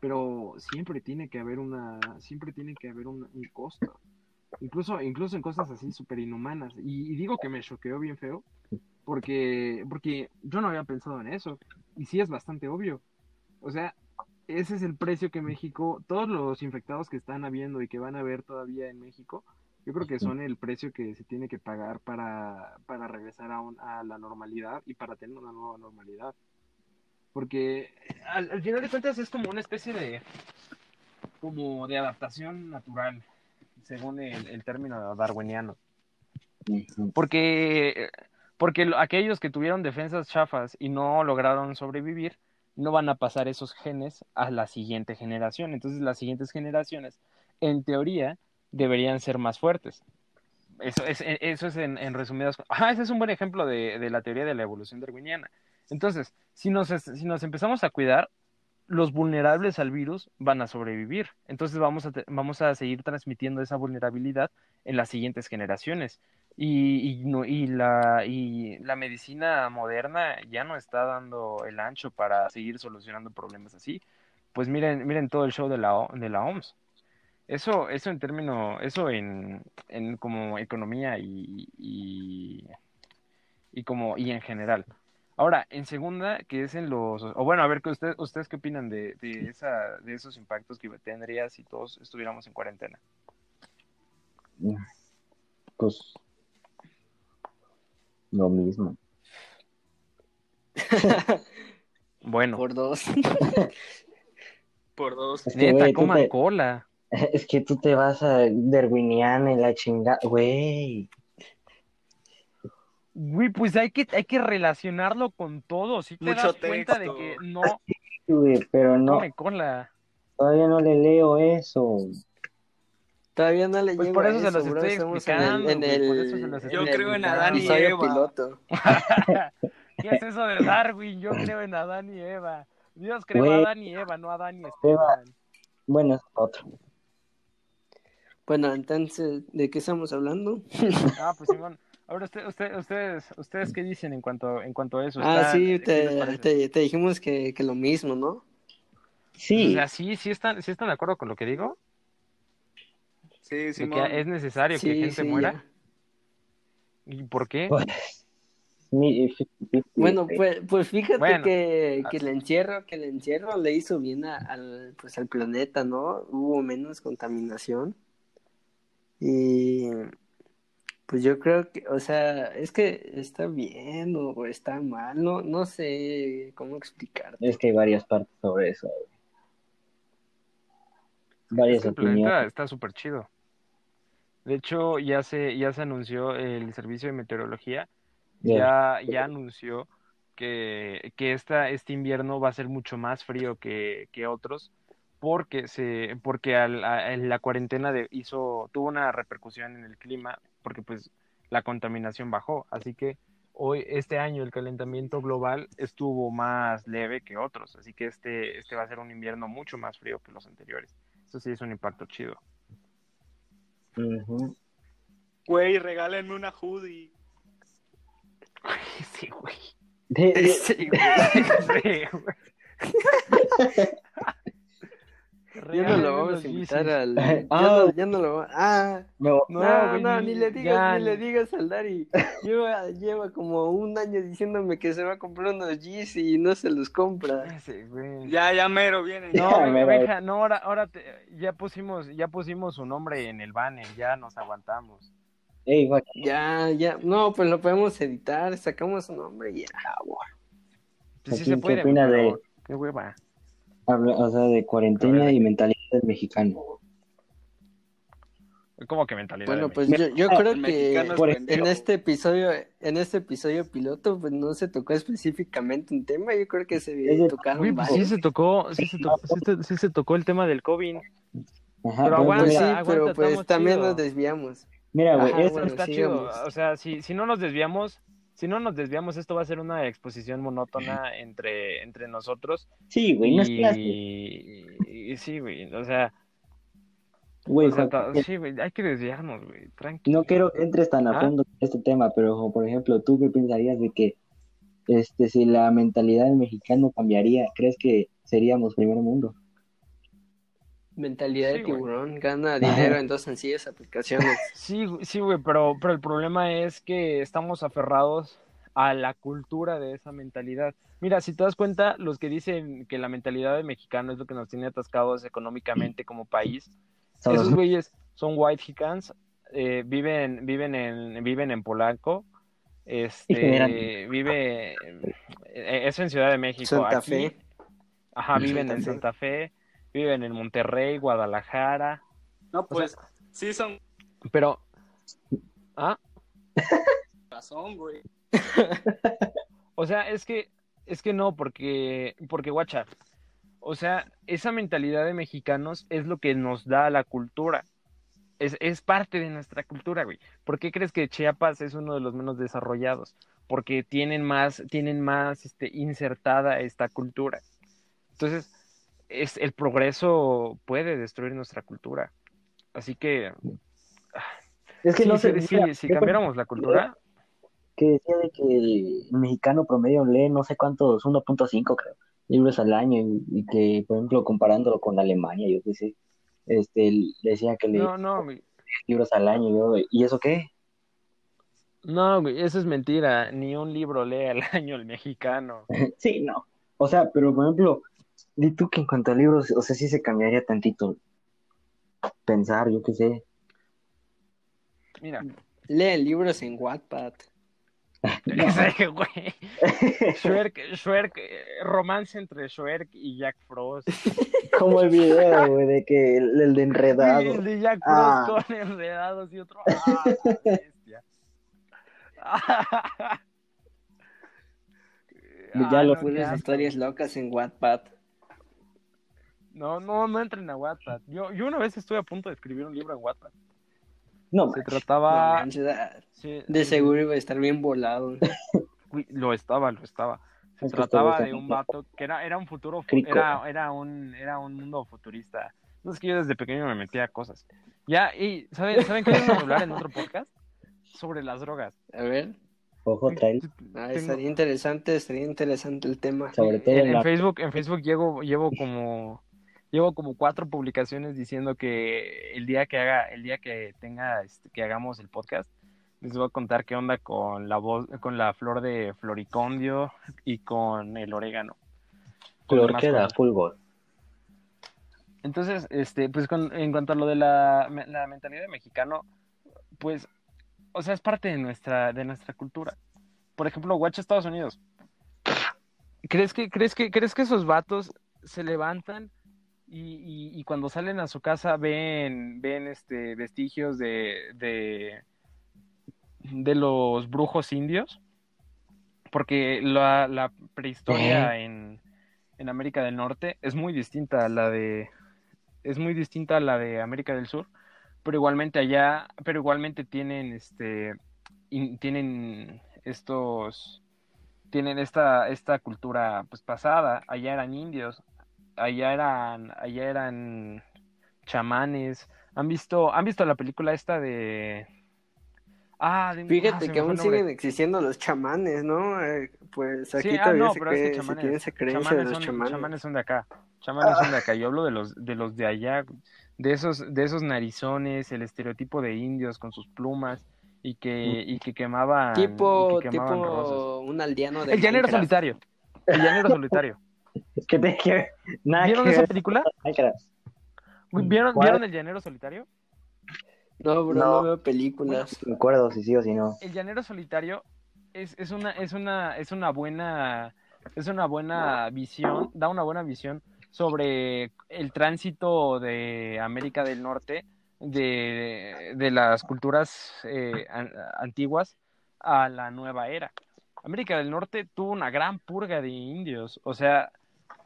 Pero siempre tiene que haber una, siempre tiene que haber un, costo. Incluso, incluso en cosas así súper inhumanas. Y, y digo que me choqueó bien feo, porque, porque yo no había pensado en eso. Y sí es bastante obvio. O sea, ese es el precio que México, todos los infectados que están habiendo y que van a haber todavía en México, yo creo que son el precio que se tiene que pagar para, para regresar a, un- a la normalidad y para tener una nueva normalidad. Porque al, al final de cuentas es como una especie de como de adaptación natural, según el, el término darwiniano. Porque, porque lo- aquellos que tuvieron defensas chafas y no lograron sobrevivir, no van a pasar esos genes a la siguiente generación. Entonces las siguientes generaciones, en teoría, deberían ser más fuertes. Eso es, eso es en, resumidas. Ah, ese es un buen ejemplo de, de la teoría de la evolución darwiniana. Entonces, si nos, si nos empezamos a cuidar, los vulnerables al virus van a sobrevivir. Entonces vamos a, vamos a seguir transmitiendo esa vulnerabilidad en las siguientes generaciones. Y, y, no- y la, y la medicina moderna ya no está dando el ancho para seguir solucionando problemas así. Pues miren, miren todo el show de la, de la OMS. Eso, eso en términos, eso en, en como economía y, y, y como, y en general. Ahora, en segunda, que es en los, o bueno, a ver, que usted, ¿ustedes qué opinan de, de, esa, de esos impactos que tendría si todos estuviéramos en cuarentena? Pues lo mismo. Bueno, Por dos. Por dos. Es que, neta, coman cola. Es que tú te vas a Darwiniana y la chingada, güey. Güey, pues hay que, hay que relacionarlo con todo. Si te Mucho das cuenta de que no Güey, pero no, come cola. Todavía no le leo eso. Todavía no le Pues llego por a eso se los bro, estoy estamos en el- explicando, En el, güey, por eso se los en Yo creo en Adán y Eva. piloto. ¿Qué es eso de Darwin? Yo creo en Adán y Eva. Dios creó a Adán y Eva, no a Adán y Esteban. Bueno, es otro. Bueno, entonces, ¿de qué estamos hablando? Ah, pues Simón. Ahora usted, usted, ustedes, ustedes qué dicen en cuanto, en cuanto a eso. ah, ¿Están- sí, les te, te, te dijimos que, que lo mismo, ¿no? O Sí, sea, sí, sí están, sí están de acuerdo con lo que digo. Sí, Simón. que es necesario que Sí, gente sí, muera. ya. ¿Y por qué? pues, Bueno, pues, pues fíjate Bueno. que, que el encierro, que el encierro le hizo bien a- al, pues al planeta, ¿no? Hubo menos contaminación. Y pues yo creo que, o sea, es que está bien o está mal, no, no sé cómo explicarte. Es que hay varias partes sobre eso. Varias planeta opiniones. está súper chido. De hecho, ya se, ya se anunció el servicio de meteorología, ya, ya anunció que, que esta, este invierno va a ser mucho más frío que, que otros, porque se, porque al- a- en la cuarentena de, hizo, tuvo una repercusión en el clima, porque pues la contaminación bajó. Así que hoy, este año, el calentamiento global estuvo más leve que otros. Así que este, este va a ser un invierno mucho más frío que los anteriores. Eso sí es un impacto chido. Ujú. Güey, regálenme una hoodie. Sí, güey. De- de- Sí, güey. Sí, güey. Ya no lo vamos a invitar unos al... Ah. Ya no, ya no lo va- Ah, No, no, güey, no, ni- le digas, ya, ni le digas al Dari. Lleva, lleva como un año diciéndome que se va a comprar unos Yeezy y no se los compra. Ese, güey. Ya, ya mero vienen. No, Ya, güey, me no, ahora, ahora te- ya pusimos, ya pusimos su nombre en el banner, ya nos aguantamos. Ey, va- Ya, ya, no, pues lo podemos editar, sacamos un nombre y ya. Pues sí ¿Qué se puede, opina güey, de- qué hueva. Habla- o sea, de cuarentena y mentalidad del mexicano. ¿Cómo que mentalidad? Bueno, pues yo, yo creo El que en este episodio, en este episodio piloto, pues no se tocó específicamente un tema, yo creo que se tocaron pues sí varios. se tocó, sí se tocó, sí se, sí se tocó el tema del COVID. Ajá, Pero por aguanta, Pues sí, pero aguanta, pues también chido. nos desviamos. Mira, güey, Ajá, bueno, está sigamos. chido. O sea, si, si no nos desviamos, si no nos desviamos, esto va a ser una exposición monótona entre, entre nosotros. sí, güey, no es clase. y, y sí, güey. O sea, Güey, o sea, sí, güey, hay que desviarnos, güey. Tranquilo. no quiero que entres tan a ¿Ah? fondo con este tema, pero por ejemplo, ¿tú qué pensarías de que este si la mentalidad del mexicano cambiaría? ¿Crees que seríamos primer mundo? Mentalidad de Sí, tiburón, gana dinero en dos sencillas aplicaciones. Sí, güey, sí, güey, pero, pero el problema es que estamos aferrados a la cultura de esa mentalidad. Mira, si te das cuenta, los que dicen que la mentalidad del mexicano es lo que nos tiene atascados económicamente como país, esos güeyes son white hicans, eh, viven, viven en, viven en Polanco, este, vive, eh, eso en Ciudad de México. Santa Aquí- Fe. Ajá, viven Santa en Fe. Santa Fe, viven en Monterrey, Guadalajara, No, pues, sí son pero, ah, razón, güey. O sea, es que, es que no, porque, porque guacha, o sea, esa mentalidad de mexicanos es lo que nos da la cultura. Es, es parte de nuestra cultura, güey. ¿Por qué crees que Chiapas es uno de los menos desarrollados? Porque tienen más, tienen más este, insertada esta cultura. Entonces, es, el progreso puede destruir nuestra cultura. Así que, Es que sí, no sé, si yo cambiáramos la cultura, que decía de que el mexicano promedio lee no sé cuántos, 1.5 creo, libros al año y, y que, por ejemplo, comparándolo con Alemania, yo qué sé, este, decía que lee no, no, güey. libros al año, yo, ¿y eso qué? No, güey, eso es mentira. Ni un libro lee al año el mexicano. Sí, no. O sea, pero por ejemplo, di tú que en cuanto a libros, o sea, sí se cambiaría tantito pensar, yo qué sé. Mira, Leen libros en Wattpad. güey. Shrek, Shrek, romance entre Shrek y Jack Frost. Como el video, güey, de que el, el de enredado. Sí, el de Jack Frost Ah. con enredados y otro. ¡Ah, bestia! Ya lo no, asco. historias locas en Wattpad. No, no, no entren a Wattpad. Yo, yo una vez estuve a punto de escribir un libro en Wattpad. No, Se manches. No trataba... manches, ah, sí, de sí, seguro iba a estar bien volado. Uy, Lo estaba, lo estaba. Se Es que trataba de un vato que era, era un futuro, Crico. era, era un, era un mundo futurista. No es que yo desde pequeño me metía a cosas. Ya, y ¿saben, ¿saben qué vamos a hablar en otro podcast? Sobre las drogas. A ver, Ojo, trae. ah, Tengo- estaría interesante, estaría interesante el tema. Sobre todo en, en en la- Facebook, en Facebook llevo, llevo como llevo como cuatro publicaciones diciendo que el día que haga, el día que tenga, este, que hagamos el podcast, les voy a contar qué onda con la voz, con la flor de floricondio y con el orégano. Flor cosas. full gol. Entonces, este, pues con- en cuanto a lo de la, la mentalidad de mexicano, pues, o sea, es parte de nuestra, de nuestra cultura. Por ejemplo, guacha Estados Unidos. ¿Crees que, crees que, crees que esos vatos se levantan y, y- y cuando salen a su casa ven, ven este vestigios de, de, de los brujos indios? Porque la, la prehistoria en, en América del Norte es muy distinta a la de es muy distinta a la de América del Sur, pero igualmente allá, pero igualmente tienen este in- tienen estos tienen esta esta cultura pues pasada, allá eran indios, allá eran allá eran chamanes. ¿Han visto han visto la película esta de Ah, de- ah, Fíjate se que aún siguen existiendo los chamanes, ¿no? Eh, pues aquí Sí, ah, no, se, pero es que cree- se chamanes- tiene esa creencia chamanes de los son, chamanes. chamanes son de acá. Chamanes son de acá. Yo hablo de los de los de allá, de esos de esos narizones, el estereotipo de indios con sus plumas y que y que quemaban Tipo, y que quemaban tipo rosas. un aldeano de El llanero solitario. El llanero solitario. Es que te que nada ¿Vieron que esa ver. película? ¿Vieron, ¿Cuál? ¿Vieron el llanero solitario? No, bro, no, No. veo películas. Me acuerdo si sí o si no. El llanero solitario es, es una es una es una buena es una buena visión, da una buena visión sobre el tránsito de América del Norte de, de las culturas eh, an- antiguas a la nueva era. América del Norte tuvo una gran purga de indios, o sea,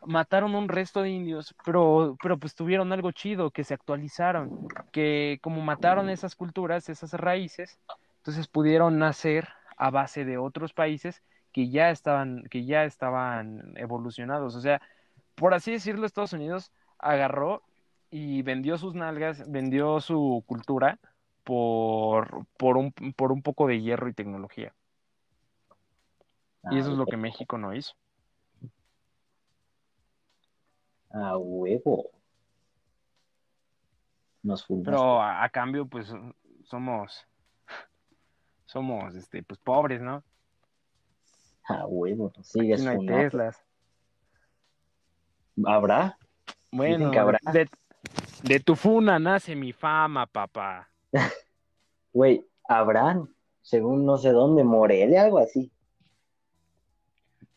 mataron un resto de indios, pero, pero pues tuvieron algo chido, que se actualizaron, que como mataron esas culturas, esas raíces, entonces pudieron nacer a base de otros países que ya estaban, que ya estaban evolucionados. O sea, por así decirlo, Estados Unidos agarró y vendió sus nalgas, vendió su cultura por, por, un, por un poco de hierro y tecnología. Y eso es lo que México no hizo. A huevo. Nos fuimos. Pero a, a cambio, pues somos, somos, este, pues pobres, ¿no? A huevo. Sigues no hay. Teslas. ¿Habrá? Bueno, habrá. de, de tu funa nace mi fama, papá. Güey, ¿habrán? Según no sé dónde, Morelia, algo así.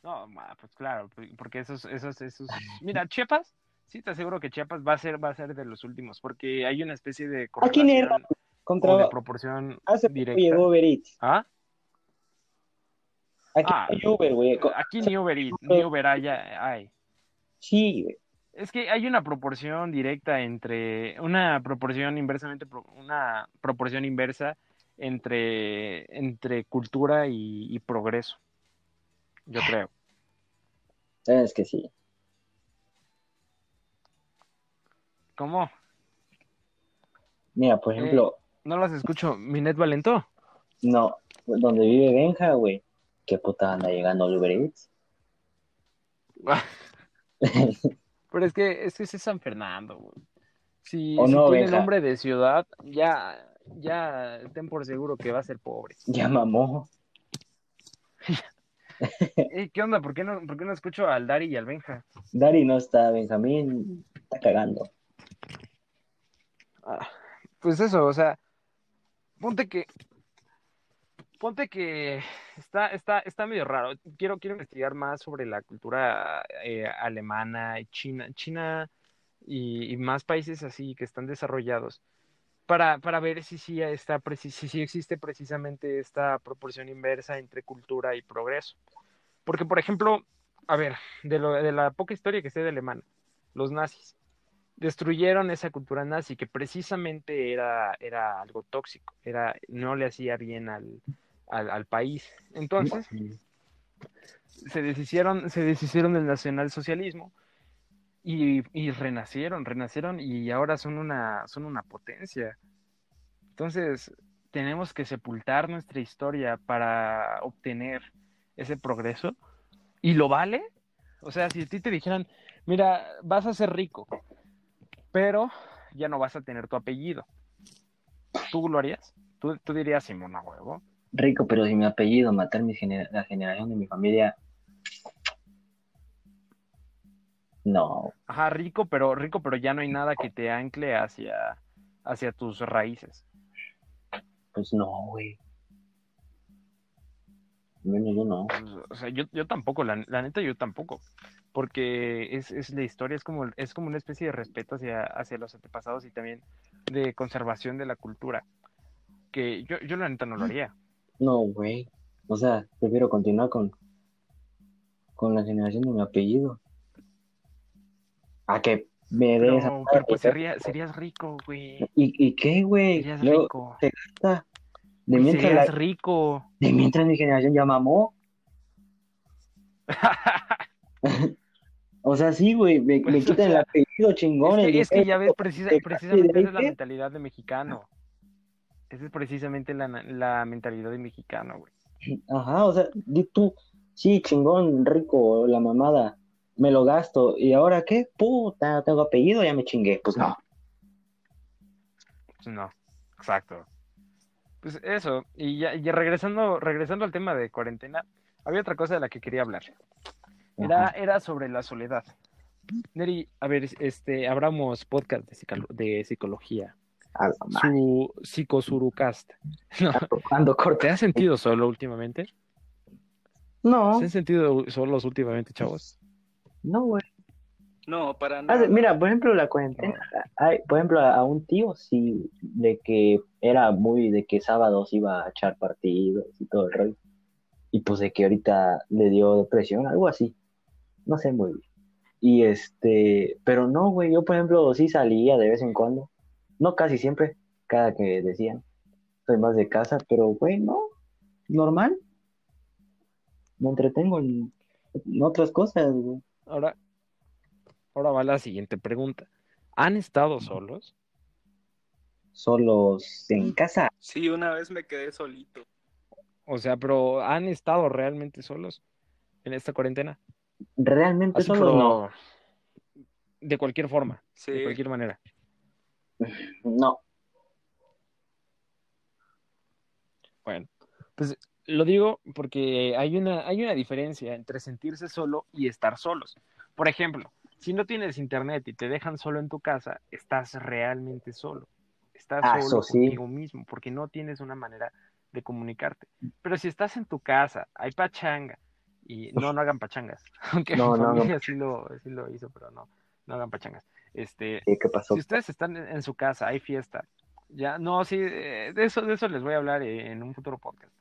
No, pues claro, porque esos, esos, esos. Mira, Chiapas, sí te aseguro que Chiapas va a ser, va a ser de los últimos, porque hay una especie de ¿A quién era? correlación Contra... o de proporción Hace directa. llegó Uber Eats. ¿Ah? Aquí Ah. hay Uber, güey. Co- Aquí ni Uber, Eats, ni Uber hay. Sí, güey. Es que hay una proporción directa entre, una proporción inversamente, una proporción inversa entre, entre cultura y, y progreso. Yo creo. Es que sí. ¿Cómo? Mira, por ejemplo, No las escucho. ¿Minet Valentó? no, donde vive Benja, güey. ¿Qué puta anda llegando Uber Eats? Pero es que, es que es San Fernando, güey. Si, si no, tiene Benja. nombre de ciudad, ya, ya ten por seguro que va a ser pobre. Ya mamó. ¿Qué onda? ¿Por qué, no, ¿Por qué no escucho al Dari y al Benja? Dari no está, Benjamín está cagando. Ah, pues eso, o sea, ponte que, ponte que está, está, está medio raro. Quiero, quiero investigar más sobre la cultura eh, alemana y China, China y, y más países así que están desarrollados para, para ver si sí está, si sí existe precisamente esta proporción inversa entre cultura y progreso. Porque, por ejemplo, a ver, de, lo, de la poca historia que sé de Alemania, los nazis. destruyeron esa cultura nazi que precisamente era, era algo tóxico, era, no le hacía bien al, al, al país. Entonces, se deshicieron, se deshicieron del nacionalsocialismo y, renacieron, renacieron y ahora son una, son una potencia. Entonces, tenemos que sepultar nuestra historia para obtener ese progreso. ¿Y lo vale? O sea, si a ti te dijeran, mira, vas a ser rico, pero ya no vas a tener tu apellido. ¿Tú lo harías? ¿Tú, tú dirías, Simón, a huevo? Rico, pero sin mi apellido, matar mi gener- la generación de mi familia. No, Ajá, rico, pero rico, pero ya no hay nada que te ancle hacia, hacia tus raíces. pues no, güey. Bueno, yo no. Pues, O sea, yo, yo tampoco, la, la neta yo tampoco. Porque es, es la historia, es como, es como una especie de respeto hacia, hacia los antepasados y también de conservación de la cultura. Que yo, yo la neta no lo haría. No, güey. O sea, prefiero continuar con, con la generación de mi apellido. A que me des. pero pues sería- serías rico, güey. ¿Y, ¿Y qué, güey? Serías Luego, rico. te gasta. De mientras, Serías la- rico. de mientras mi generación ya mamó. O sea, sí, güey, me, Pues, quitan el apellido chingón. Es que, es que dinero, ya ves, precisa- te precisamente esa es la mentalidad de mexicano. Esa es precisamente la, la mentalidad de mexicano, güey. Ajá, o sea, di tú, sí, chingón, rico, la mamada, me lo gasto. ¿Y ahora qué? Puta, tengo apellido, ya me chingué. Pues no. Pues no, exacto. Pues eso, y ya, y regresando, regresando al tema de cuarentena, había otra cosa de la que quería hablar. Era, Ajá. era sobre la soledad. Neri, a ver, este, abramos podcast de, psicolo- de psicología. Su psicosurucast. No. ¿Te has sentido solo últimamente? No, ¿Se han sentido solos últimamente, chavos? No, güey. No, para Ah, nada. mira, por ejemplo, la cuarentena. Hay, por ejemplo, a, a un tío sí, de que era muy de que sábados iba a echar partidos y todo el rollo. Y pues de que ahorita le dio depresión, algo así. No sé muy bien. Y este, pero no, güey, yo por ejemplo sí salía de vez en cuando. No casi siempre, cada que decían. Soy más de casa, pero güey, no, normal. Me entretengo en, en otras cosas, güey. Ahora, ahora va la siguiente pregunta. ¿Han estado solos? Solos en casa. Sí, una vez me quedé solito. O sea, pero ¿han estado realmente solos en esta cuarentena? Realmente Así, solos pero no. de cualquier forma, de Sí. cualquier manera. No. Bueno, pues lo digo porque hay una, hay una diferencia entre sentirse solo y estar solos. Por ejemplo, si no tienes internet y te dejan solo en tu casa, estás realmente solo. Estás Ah, solo sí. contigo mismo porque no tienes una manera de comunicarte. Pero si estás en tu casa, hay pachanga y no, no hagan pachangas. Aunque No, mi no, no. familia sí lo, sí lo hizo, pero no, no hagan pachangas. Este, ¿Qué, pasó? si ustedes están en su casa, hay fiesta. Ya, no, sí, eh, de eso, de eso les voy a hablar en un futuro podcast.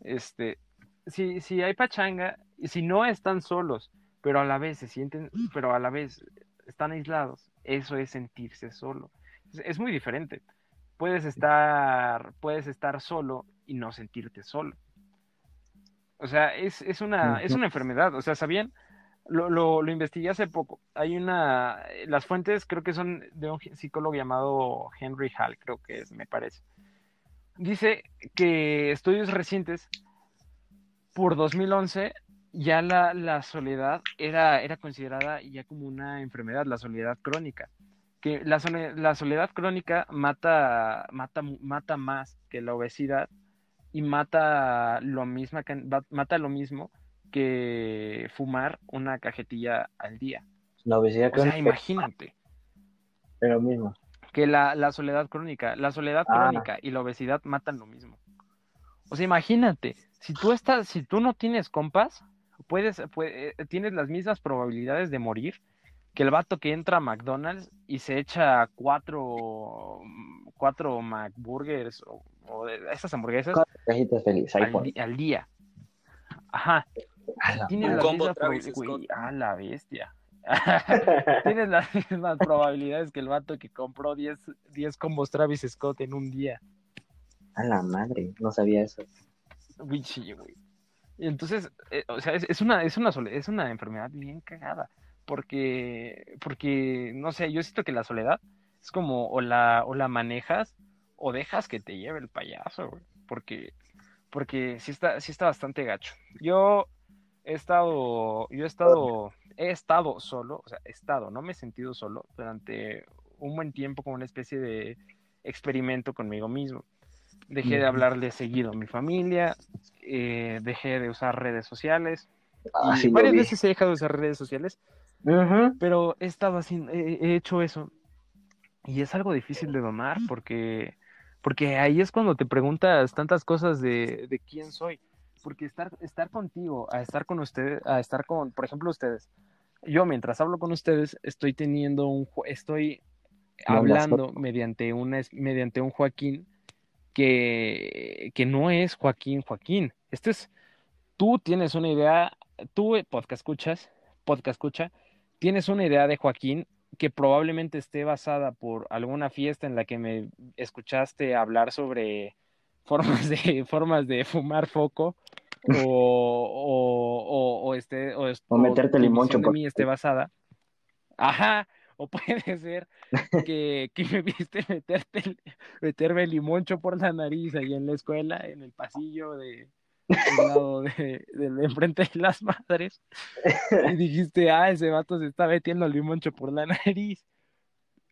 Este, si, si hay pachanga, y si no están solos, pero a la vez se sienten, pero a la vez están aislados, eso es sentirse solo. Es, es muy diferente. Puedes estar, puedes estar solo y no sentirte solo. O sea, es, es una, es una enfermedad. O sea, ¿sabían? Lo, lo, lo investigué hace poco. Hay una, las fuentes creo que son de un psicólogo llamado Henry Hall, creo que es, me parece. Dice que estudios recientes, por 2011, ya la, la soledad era, era considerada ya como una enfermedad, la soledad crónica. Que la, la soledad crónica mata, mata, mata más que la obesidad y mata lo, misma, mata lo mismo que fumar una cajetilla al día. La obesidad O sea, crónica imagínate es lo mismo. Que la, la soledad crónica, la soledad Ah. crónica y la obesidad matan lo mismo. O sea, imagínate, si tú estás, si tú no tienes compas, puedes, puede- eh, tienes las mismas probabilidades de morir que el vato que entra a McDonald's y se echa cuatro, cuatro McBurgers o, o de esas hamburguesas cajitas felices, al, día. Ajá. A la Tiene Un las combo mismas Travis prob- güey, Scott. a la bestia. Tienes las mismas probabilidades que el vato que compró 10, 10 combos Travis Scott en un día. A la madre, no sabía eso. Sí, güey. Y entonces, eh, o sea, es, es una, es una sole- es una enfermedad bien cagada. Porque, porque, no sé, yo siento que la soledad es como o la, o la manejas o dejas que te lleve el payaso, güey. Porque, porque sí está, sí está bastante gacho. Yo he estado, yo he estado, he estado solo, o sea, he estado, no me he sentido solo durante un buen tiempo como una especie de experimento conmigo mismo. Dejé de hablarle seguido a mi familia, eh, dejé de usar redes sociales. Ah, sí varias veces he dejado de usar redes sociales, pero he estado haciendo, he, he hecho eso. Y es algo difícil de domar porque, porque ahí es cuando te preguntas tantas cosas de, de quién soy. Porque estar, estar contigo, a estar con ustedes, a estar con, por ejemplo, ustedes. Yo mientras hablo con ustedes estoy teniendo un, estoy hablando mediante una, mediante un Joaquín que, que no es Joaquín Joaquín. Este es, tú tienes una idea, tú eh, podcast escuchas, podcast escucha, tienes una idea de Joaquín que probablemente esté basada por alguna fiesta en la que me escuchaste hablar sobre formas de formas de fumar foco o, o, o, este o, O meterte visión de mí esté basada. Ajá o puede ser que, que me viste meterte el- meterme limoncho por la nariz ahí en la escuela en el pasillo de del lado de, del enfrente de las madres. Y dijiste, ah, ese vato se está metiendo limoncho por la nariz.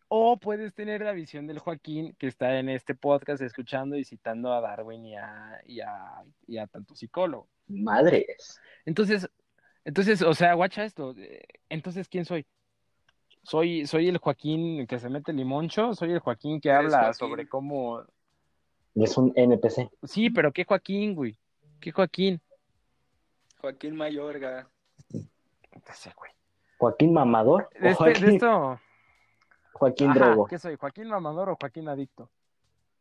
O puedes tener la visión del Joaquín que está en este podcast escuchando y citando a Darwin y a, y a, y a tanto psicólogo. Madres. Entonces, entonces, o sea, guacha esto. eh, Entonces, ¿quién soy? Soy, soy el Joaquín que se mete limoncho, soy el Joaquín que habla Joaquín. sobre cómo. Es un NPC. Sí, pero ¿qué Joaquín, güey? ¿Qué Joaquín? Joaquín Mayorga. Ese güey. Joaquín Mamador o De, este- Joaquín, de esto. Joaquín Ajá, Drogo. ¿qué soy? ¿Joaquín mamador o Joaquín adicto?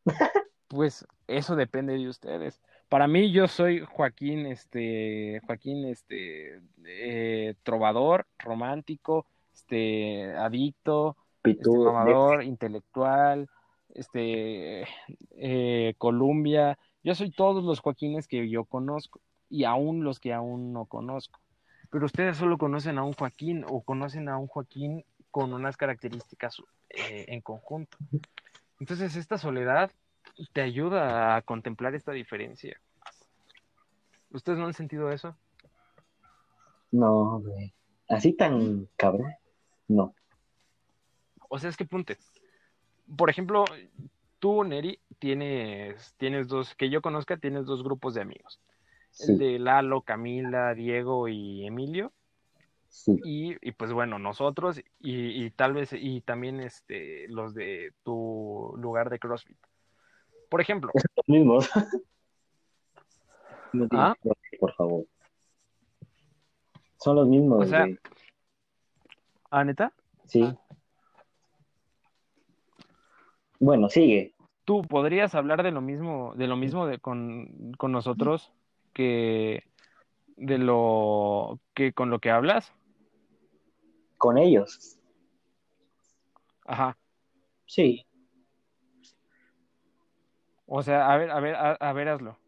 Pues eso depende de ustedes. Para mí yo soy Joaquín, este, Joaquín, este, eh, trovador, romántico, este, adicto, este, mamador, intelectual, este, eh, Columbia. Yo soy todos los Joaquines que yo conozco y aún los que aún no conozco. Pero ustedes solo conocen a un Joaquín o conocen a un Joaquín con unas características eh, en conjunto. Entonces esta soledad te ayuda a contemplar esta diferencia. ¿Ustedes no han sentido eso? No, güey. Así tan cabrón. No. O sea, es que punte. Por ejemplo, tú, Neri, tienes, tienes dos, que yo conozca, tienes dos grupos de amigos. El de Lalo, Camila, Diego y Emilio. Sí. Y, y pues bueno, nosotros y, y tal vez, y también este, los de tu lugar de CrossFit. Por ejemplo, Los mismos. No ¿Ah? Por favor. Son los mismos, O sea, güey. ¿ah, neta? Sí. Bueno, sigue. ¿Tú podrías hablar de lo mismo, de lo mismo de, con, con nosotros que de lo que con lo que hablas? Con ellos. Ajá. Sí. O sea, a ver, a ver, a, a ver, hazlo.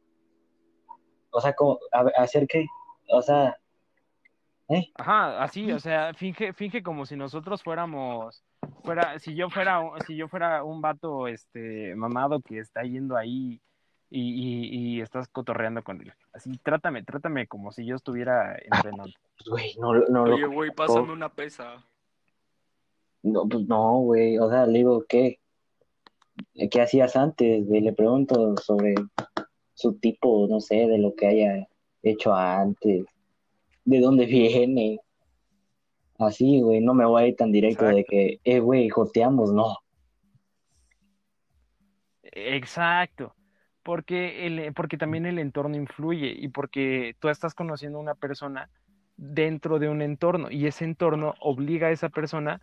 O sea, como, a ¿hacer qué? O sea, ¿eh? Ajá, así, o sea, finge, finge como si nosotros fuéramos, fuera, si yo fuera, si yo fuera un vato, este, mamado que está yendo ahí y, y, y estás cotorreando con él. Así, trátame, trátame como si yo estuviera entrenando. Pues, güey, no, no lo Oye, güey, pásame una pesa. No, pues no, güey. O sea, le digo, ¿qué? ¿Qué hacías antes? güey? Le pregunto sobre su tipo, no sé, de lo que haya hecho antes, de dónde viene. Así, güey, no me voy a ir tan directo de que, eh, güey, joteamos, no. Exacto, porque, el, porque también el entorno influye y porque tú estás conociendo a una persona dentro de un entorno y ese entorno obliga a esa persona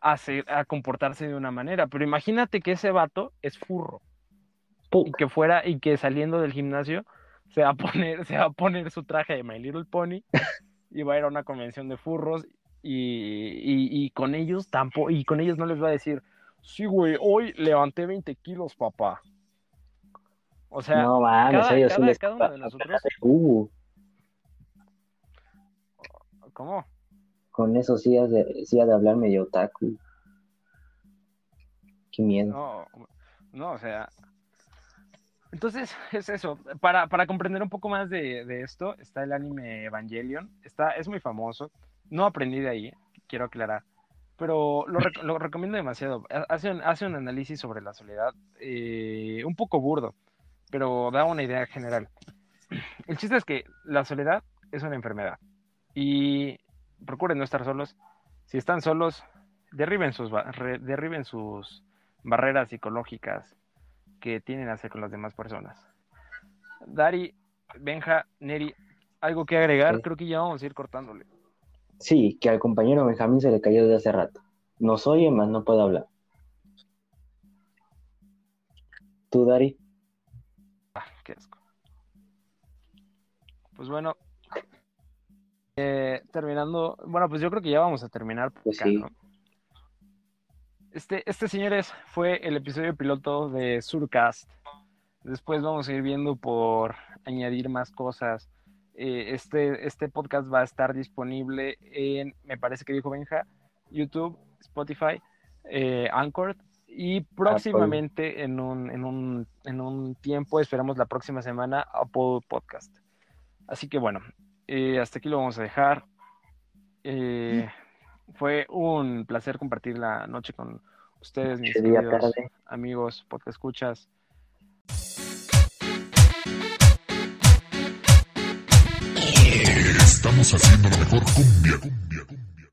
a, hacer- a comportarse de una manera. Pero imagínate que ese vato es furro y que fuera y que saliendo del gimnasio se va a poner, se va a poner su traje de My Little Pony y va a ir a una convención de furros y, y, y con ellos tampoco, y con ellos no les va a decir, sí, güey, hoy levanté 20 kilos, papá. O sea, no mames, cada, ellos sí cada- les cada uno de nosotros, Uh, ¿cómo? con eso sí has de, sí de hablar medio otaku. Qué miedo. No, no, o sea. Entonces, es eso. Para, para comprender un poco más de, de esto, está el anime Evangelion. Está, es muy famoso. No aprendí de ahí, quiero aclarar. Pero lo, rec- lo recomiendo demasiado. Ha- Hace un, hace un análisis sobre la soledad, eh, un poco burdo, pero da una idea general. El chiste es que la soledad es una enfermedad. Y procuren no estar solos. Si están solos, derriben sus, derriben sus barreras psicológicas que tienen hacer con las demás personas. Dari, Benja, Neri, ¿algo que agregar? Sí. Creo que ya vamos a ir cortándole. Sí, que al compañero Benjamín se le cayó desde hace rato. Nos oye, más no puede hablar. ¿Tú, Dari? Pues bueno, eh, terminando, bueno, pues yo creo que ya vamos a terminar Pues acá, sí. ¿no? Este, este, señores, fue el episodio piloto de Surcast. Después vamos a ir viendo por añadir más cosas. Eh, este, este podcast va a estar disponible en, me parece que dijo Benja, YouTube, Spotify, eh, Anchor y próximamente en un, en, un, en un tiempo, esperamos la próxima semana, Apple Podcast. Así que bueno, eh, hasta aquí lo vamos a dejar. Eh, fue un placer compartir la noche con ustedes, mis día queridos tarde. amigos, podcast escuchas. Estamos haciendo la mejor cumbia, cumbia, cumbia.